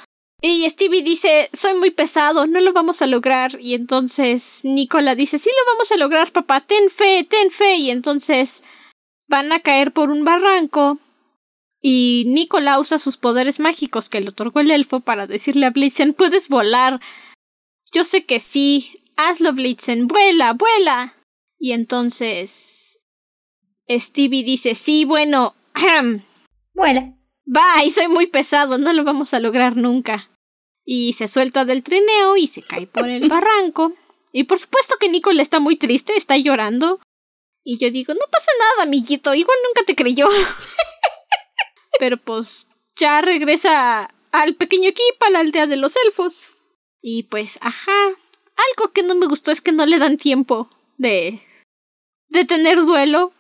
Y Stevie dice, soy muy pesado, no lo vamos a lograr. Y entonces Nicola dice, sí lo vamos a lograr, papá, ten fe, ten fe. Y entonces van a caer por un barranco. Y Nicola usa sus poderes mágicos que le otorgó el elfo para decirle a Blitzen, puedes volar. Yo sé que sí. Hazlo, Blitzen. Vuela, vuela. Y entonces... Stevie dice, sí, bueno... Vuela. Bye, soy muy pesado, no lo vamos a lograr nunca. Y se suelta del trineo y se cae por el barranco. Y por supuesto que Nicole está muy triste, está llorando. Y yo digo, no pasa nada, amiguito, igual nunca te creyó. Pero pues ya regresa al pequeño equipo, a la aldea de los elfos. Y pues, ajá. Algo que no me gustó es que no le dan tiempo de. de tener duelo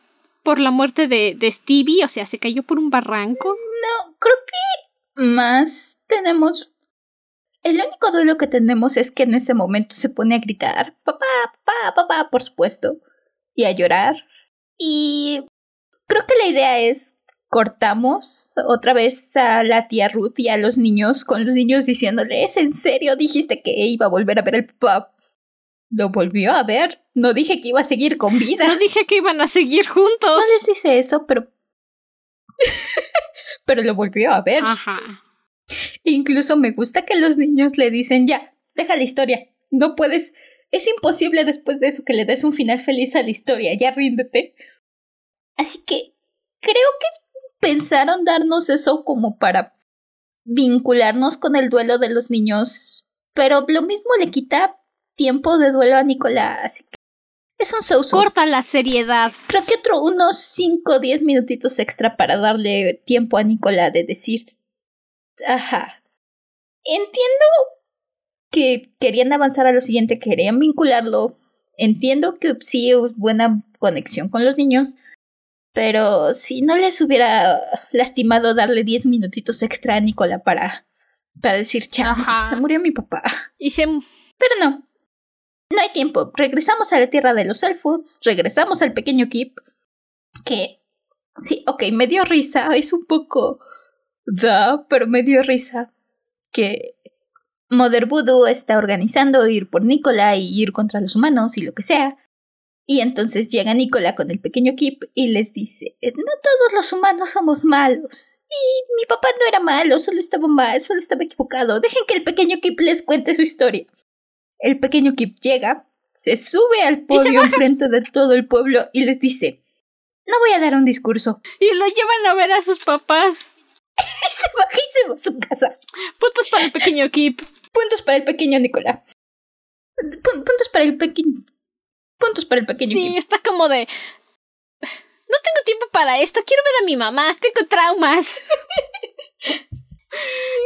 por la muerte de, de Stevie, o sea, se cayó por un barranco. No, creo que más tenemos. el único duelo que tenemos es que en ese momento se pone a gritar, papá, papá, papá, por supuesto, y a llorar. Y creo que la idea es cortamos otra vez a la tía Ruth y a los niños, con los niños diciéndole, ¿es en serio? Dijiste que iba a volver a ver al papá. Lo volvió a ver. No dije que iba a seguir con vida. No dije que iban a seguir juntos. No les dice eso, pero... pero lo volvió a ver. Ajá. Incluso me gusta que los niños le dicen, ya, deja la historia. No puedes... Es imposible después de eso que le des un final feliz a la historia. Ya ríndete. Así que creo que pensaron darnos eso como para vincularnos con el duelo de los niños, pero lo mismo le quita tiempo de duelo a Nicolás. Así que es un so, Corta la seriedad. Creo que otro unos 5 o 10 minutitos extra para darle tiempo a Nicolás de decir. Ajá. Entiendo que querían avanzar a lo siguiente, querían vincularlo. Entiendo que sí buena conexión con los niños, pero si no les hubiera lastimado darle 10 minutitos extra a Nicola para, para decir, chao, se murió mi papá. Y se... Pero no. No hay tiempo. Regresamos a la tierra de los elfos, regresamos al pequeño Kip, que... Sí, ok, me dio risa, es un poco... Da, pero me dio risa que Mother Voodoo está organizando ir por Nicola y ir contra los humanos y lo que sea. Y entonces llega Nicola con el pequeño Kip y les dice, no todos los humanos somos malos. Y mi papá no era malo, solo estaba mal, solo estaba equivocado. Dejen que el pequeño Kip les cuente su historia. El pequeño Kip llega, se sube al podio enfrente de todo el pueblo y les dice, no voy a dar un discurso. Y lo llevan a ver a sus papás. y se va y se va a su casa. Puntos para el pequeño Kip. Puntos para el pequeño Nicola. Puntos para el pequeño puntos para el pequeño. Sí, está como de... No tengo tiempo para esto, quiero ver a mi mamá, tengo traumas.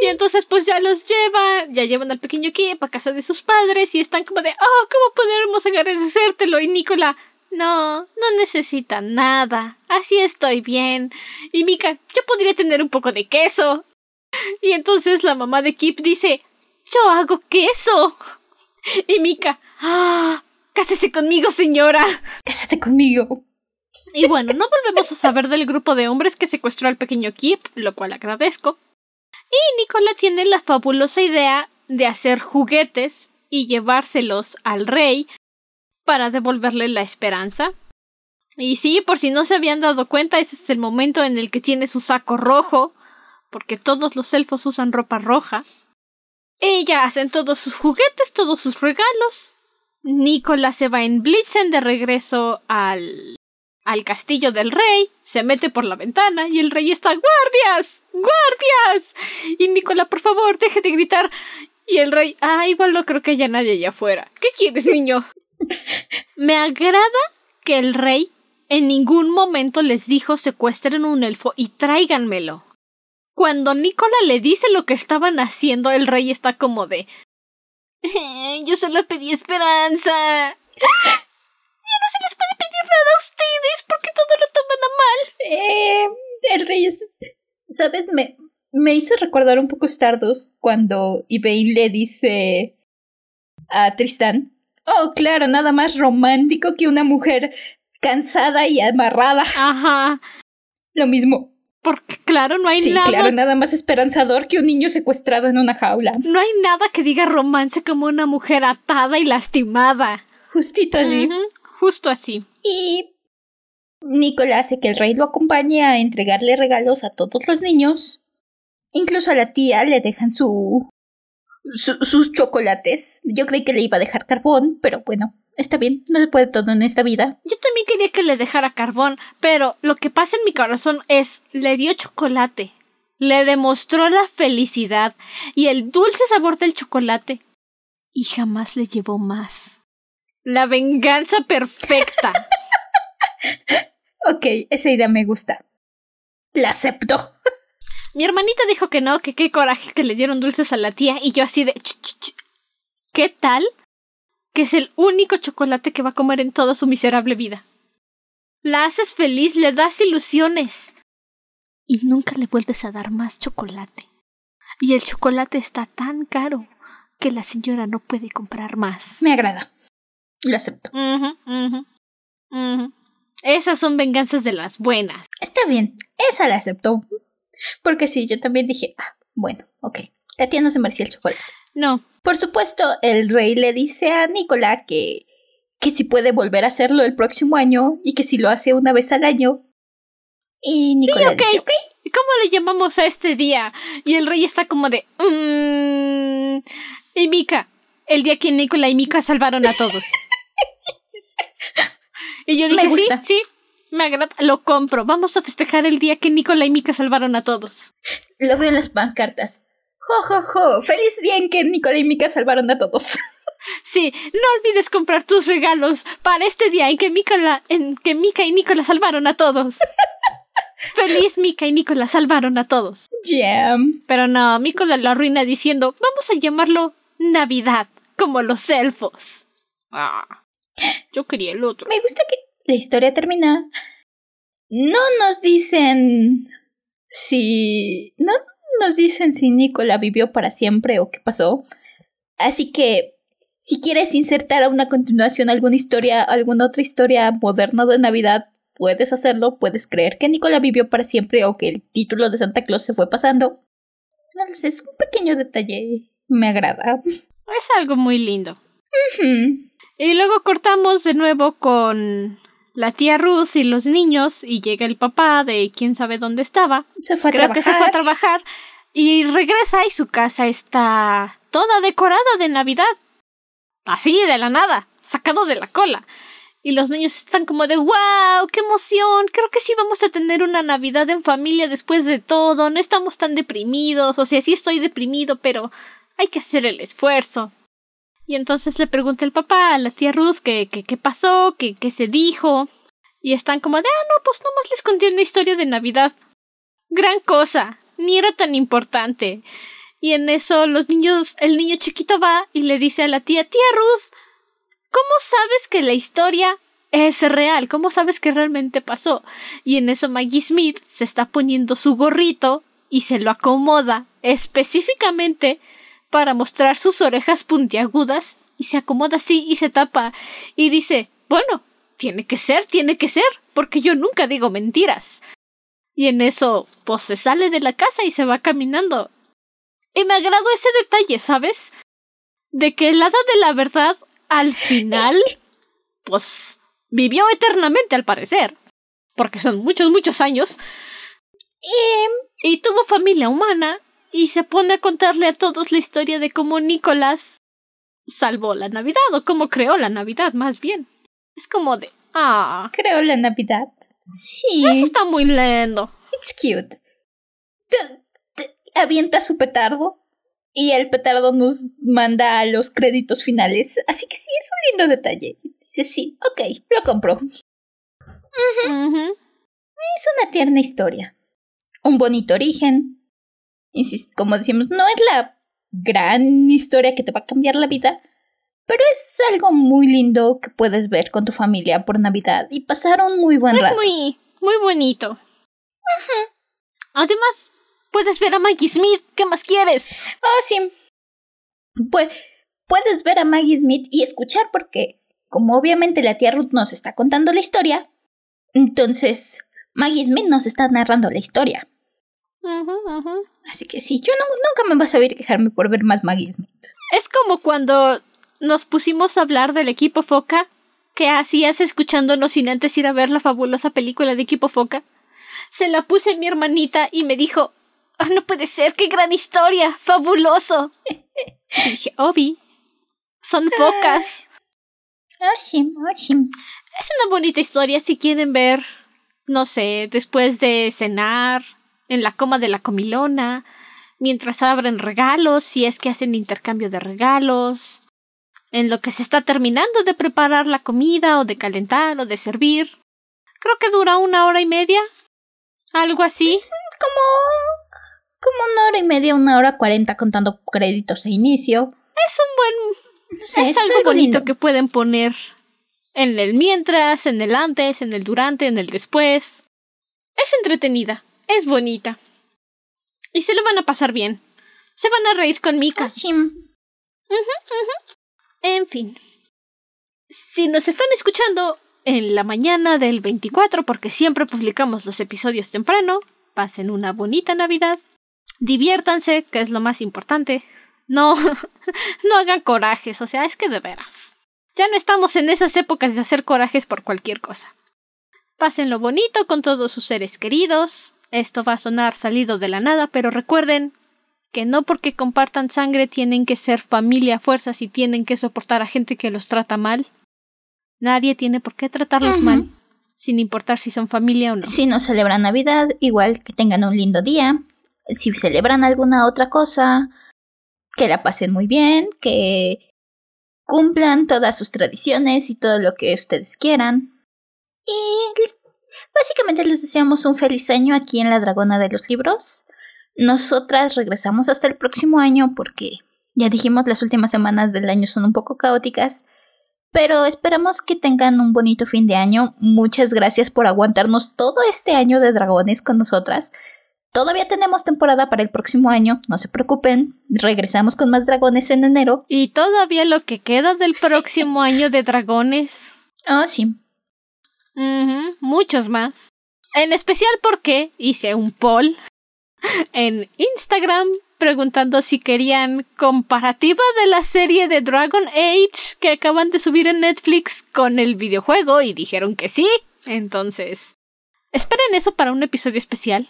y entonces pues ya los lleva, ya llevan al pequeño Kip a casa de sus padres y están como de, oh, ¿cómo podemos agradecértelo? Y Nicola, no, no necesita nada, así estoy bien. Y Mika, yo podría tener un poco de queso. Y entonces la mamá de Kip dice, yo hago queso. Y Mika, ah, Cásese conmigo, señora. Cásate conmigo. Y bueno, no volvemos a saber del grupo de hombres que secuestró al pequeño Kip, lo cual agradezco. Y Nicola tiene la fabulosa idea de hacer juguetes y llevárselos al rey para devolverle la esperanza. Y sí, por si no se habían dado cuenta, ese es el momento en el que tiene su saco rojo, porque todos los elfos usan ropa roja. Ella hacen todos sus juguetes, todos sus regalos, Nicolás se va en Blitzen de regreso al al castillo del rey, se mete por la ventana y el rey está ¡Guardias! ¡Guardias! Y Nicolás, por favor, deje de gritar. Y el rey, ah, igual no creo que haya nadie allá afuera. ¿Qué quieres, niño? Me agrada que el rey en ningún momento les dijo secuestren un elfo y tráiganmelo. Cuando Nicolás le dice lo que estaban haciendo, el rey está como de Yo solo pedí esperanza. Ya no se les puede pedir nada a ustedes porque todo lo toman a mal. Eh, el rey es... ¿Sabes? Me, me hizo recordar un poco Stardust cuando Yvain le dice a Tristan. Oh, claro, nada más romántico que una mujer cansada y amarrada. Ajá. Lo mismo. Porque claro, no hay sí, nada. claro, nada más esperanzador que un niño secuestrado en una jaula. No hay nada que diga romance como una mujer atada y lastimada. Justito así. justo así. Y Nicolás hace que el rey lo acompañe a entregarle regalos a todos los niños. Incluso a la tía le dejan su, sus chocolates. Yo creí que le iba a dejar carbón, pero bueno, está bien, no se puede todo en esta vida. Yo también quería que le dejara carbón, pero lo que pasa en mi corazón es, le dio chocolate, le demostró la felicidad y el dulce sabor del chocolate, y jamás le llevó más. La venganza perfecta. ok, esa idea me gusta. La acepto. Mi hermanita dijo que no, que qué coraje que le dieron dulces a la tía y yo así de... ¿Qué tal que es el único chocolate que va a comer en toda su miserable vida. La haces feliz, le das ilusiones. Y nunca le vuelves a dar más chocolate. Y el chocolate está tan caro que la señora no puede comprar más. Me agrada. Lo acepto. Esas son venganzas de las buenas. Está bien, esa la acepto. Porque sí, yo también dije, ah, bueno, ok. La tía no se merecía el chocolate. No, Por supuesto, el rey le dice a Nicola que, que si puede volver a hacerlo el próximo año y que si lo hace una vez al año. Y Nicola ok. dice, ok. ¿cómo le llamamos a este día? Y el rey está como de... "Mm". Y Mika, el día que Nicola y Mika salvaron a todos. y yo Me dije, sí, sí, me agrada, lo compro. Vamos a festejar el día que Nicola y Mika salvaron a todos. Lo veo en las pancartas. Jo, jo, jo. Feliz día en que Nicola y Mika salvaron a todos. Sí, no olvides comprar tus regalos para este día en que Mika, en que Mika y Nicola salvaron a todos. Feliz Mika y Nicola salvaron a todos. Jam. Pero no, Nicola lo arruina diciendo, vamos a llamarlo Navidad, como los elfos. Ah, yo quería el otro. Me gusta que la historia termina. No nos dicen si. No nos dicen si Nicola vivió para siempre o qué pasó. Así que, si quieres insertar a una continuación alguna historia, alguna otra historia moderna de Navidad, puedes hacerlo. Puedes creer que Nicola vivió para siempre o que el título de Santa Claus se fue pasando. No lo sé, es un pequeño detalle. Me agrada. Es algo muy lindo. Y luego cortamos de nuevo con la tía Ruth y los niños y llega el papá de quién sabe dónde estaba. Se fue a Creo que se fue a trabajar. trabajar y regresa y su casa está toda decorada de Navidad. Así, de la nada, sacado de la cola. Y los niños están como de wow, qué emoción. Creo que sí vamos a tener una Navidad en familia después de todo. No estamos tan deprimidos. O sea, sí estoy deprimido, pero hay que hacer el esfuerzo. Y entonces le pregunta el papá a la tía Ruth que qué qué pasó, que qué se dijo. Y están como de, ah, no, pues nomás les conté una historia de Navidad. Gran cosa, ni era tan importante. Y en eso los niños, el niño chiquito va y le dice a la tía, tía Ruth, ¿cómo sabes que la historia es real? ¿Cómo sabes que realmente pasó? Y en eso Maggie Smith se está poniendo su gorrito y se lo acomoda específicamente para mostrar sus orejas puntiagudas y se acomoda así y se tapa y dice, bueno, tiene que ser, tiene que ser, porque yo nunca digo mentiras. Y en eso, pues se sale de la casa y se va caminando. Y me agradó ese detalle, ¿sabes? De que el hada de la verdad, al final, pues vivió eternamente al parecer. Porque son muchos, muchos años. Y, y tuvo familia humana y se pone a contarle a todos la historia de cómo Nicolás salvó la Navidad o cómo creó la Navidad, más bien. Es como de, ah, Creo la Navidad. Sí. eso está muy lindo. It's cute. Te- te- avienta su petardo y el petardo nos manda a los créditos finales. Así que sí, es un lindo detalle. Dice, sí, ok, lo compro. Es una tierna historia. Un bonito origen. Insisto, como decimos, no es la gran historia que te va a cambiar la vida, pero es algo muy lindo que puedes ver con tu familia por Navidad y pasar un muy buen Es rato. muy, muy bonito. Además, puedes ver a Maggie Smith. ¿Qué más quieres? Oh, sí. Pues puedes ver a Maggie Smith y escuchar porque, como obviamente la tía Ruth nos está contando la historia, entonces Maggie Smith nos está narrando la historia. Así que sí, yo no- nunca me vas a oír quejarme por ver más Maggie Smith. Es como cuando nos pusimos a hablar del equipo Foca. ¿Qué hacías escuchándonos sin antes ir a ver la fabulosa película de equipo Foca? Se la puse a mi hermanita y me dijo, "Ah, no puede ser, qué gran historia, fabuloso. Y dije, Obi, son focas. Oh, sí. Es una bonita historia si quieren ver, no sé, después de cenar, en la coma de la comilona, mientras abren regalos, si es que hacen intercambio de regalos, en lo que se está terminando de preparar la comida o de calentar o de servir. Creo que dura una hora y media, algo así. Como, como una hora y media, una hora cuarenta contando créditos a inicio. Es un buen No sé, es, algo bonito que pueden poner en el mientras, en el antes, en el durante, en el después. Es entretenida, es bonita. Y se lo van a pasar bien. Se van a reír con Mika. Sí. En fin. Si nos están escuchando en la mañana del 24, porque siempre publicamos los episodios temprano, pasen una bonita Navidad. Diviértanse, que es lo más importante. No, no hagan corajes, o sea, es que de veras. Ya no estamos en esas épocas de hacer corajes por cualquier cosa. Pásenlo bonito con todos sus seres queridos. Esto va a sonar salido de la nada, pero recuerden que no porque compartan sangre tienen que ser familia a fuerzas y tienen que soportar a gente que los trata mal. Nadie tiene por qué tratarlos mal, sin importar si son familia o no. Si no celebran Navidad, igual que tengan un lindo día. Si celebran alguna otra cosa, que la pasen muy bien, que cumplan todas sus tradiciones y todo lo que ustedes quieran. Y básicamente les deseamos un feliz año aquí en la Dragona de los Libros. Nosotras regresamos hasta el próximo año porque ya dijimos las últimas semanas del año son un poco caóticas. Pero esperamos que tengan un bonito fin de año. Muchas gracias por aguantarnos todo este año de dragones con nosotras. Todavía tenemos temporada para el próximo año, no se preocupen, regresamos con más dragones en enero. Y todavía lo que queda del próximo año de dragones. Ah, sí. Muchos más. En especial porque hice un poll en Instagram preguntando si querían comparativa de la serie de Dragon Age que acaban de subir en Netflix con el videojuego y dijeron que sí. Entonces, esperen eso para un episodio especial.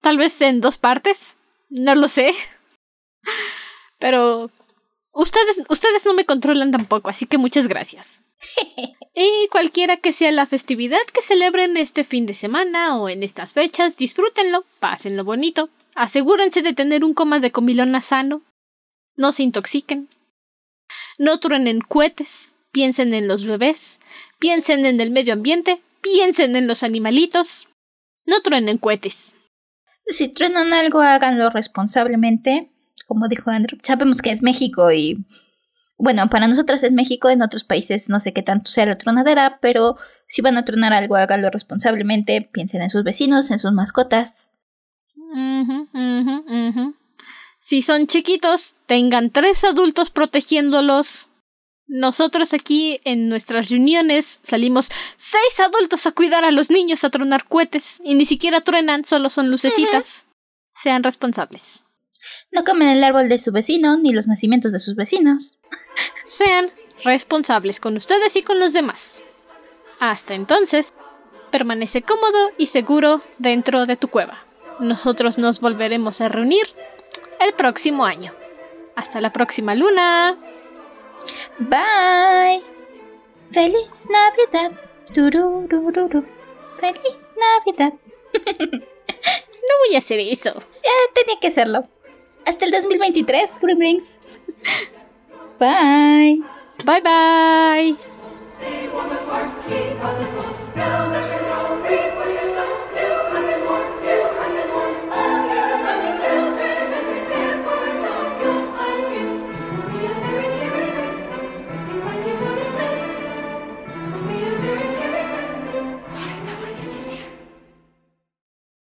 Tal vez en dos partes. No lo sé. Pero ustedes, ustedes no me controlan tampoco, así que muchas gracias. y cualquiera que sea la festividad que celebren este fin de semana o en estas fechas, disfrútenlo, pásenlo bonito. Asegúrense de tener un coma de comilona sano. No se intoxiquen. No truenen cohetes. Piensen en los bebés. Piensen en el medio ambiente. Piensen en los animalitos. No truenen cohetes. Si truenan algo, háganlo responsablemente. Como dijo Andrew, sabemos que es México y. Bueno, para nosotras es México, en otros países no sé qué tanto sea la tronadera, pero si van a tronar algo, háganlo responsablemente. Piensen en sus vecinos, en sus mascotas. Si son chiquitos, tengan tres adultos protegiéndolos. Nosotros aquí en nuestras reuniones salimos seis adultos a cuidar a los niños a tronar cohetes y ni siquiera truenan, solo son lucecitas. Sean responsables. No comen el árbol de su vecino ni los nacimientos de sus vecinos. Sean responsables con ustedes y con los demás. Hasta entonces, permanece cómodo y seguro dentro de tu cueva. Nosotros nos volveremos a reunir el próximo año. Hasta la próxima luna. Bye. Feliz Navidad. Feliz Navidad. no voy a hacer eso. Ya tenía que hacerlo. Hasta el 2023, Gremlins. Bye. Bye bye.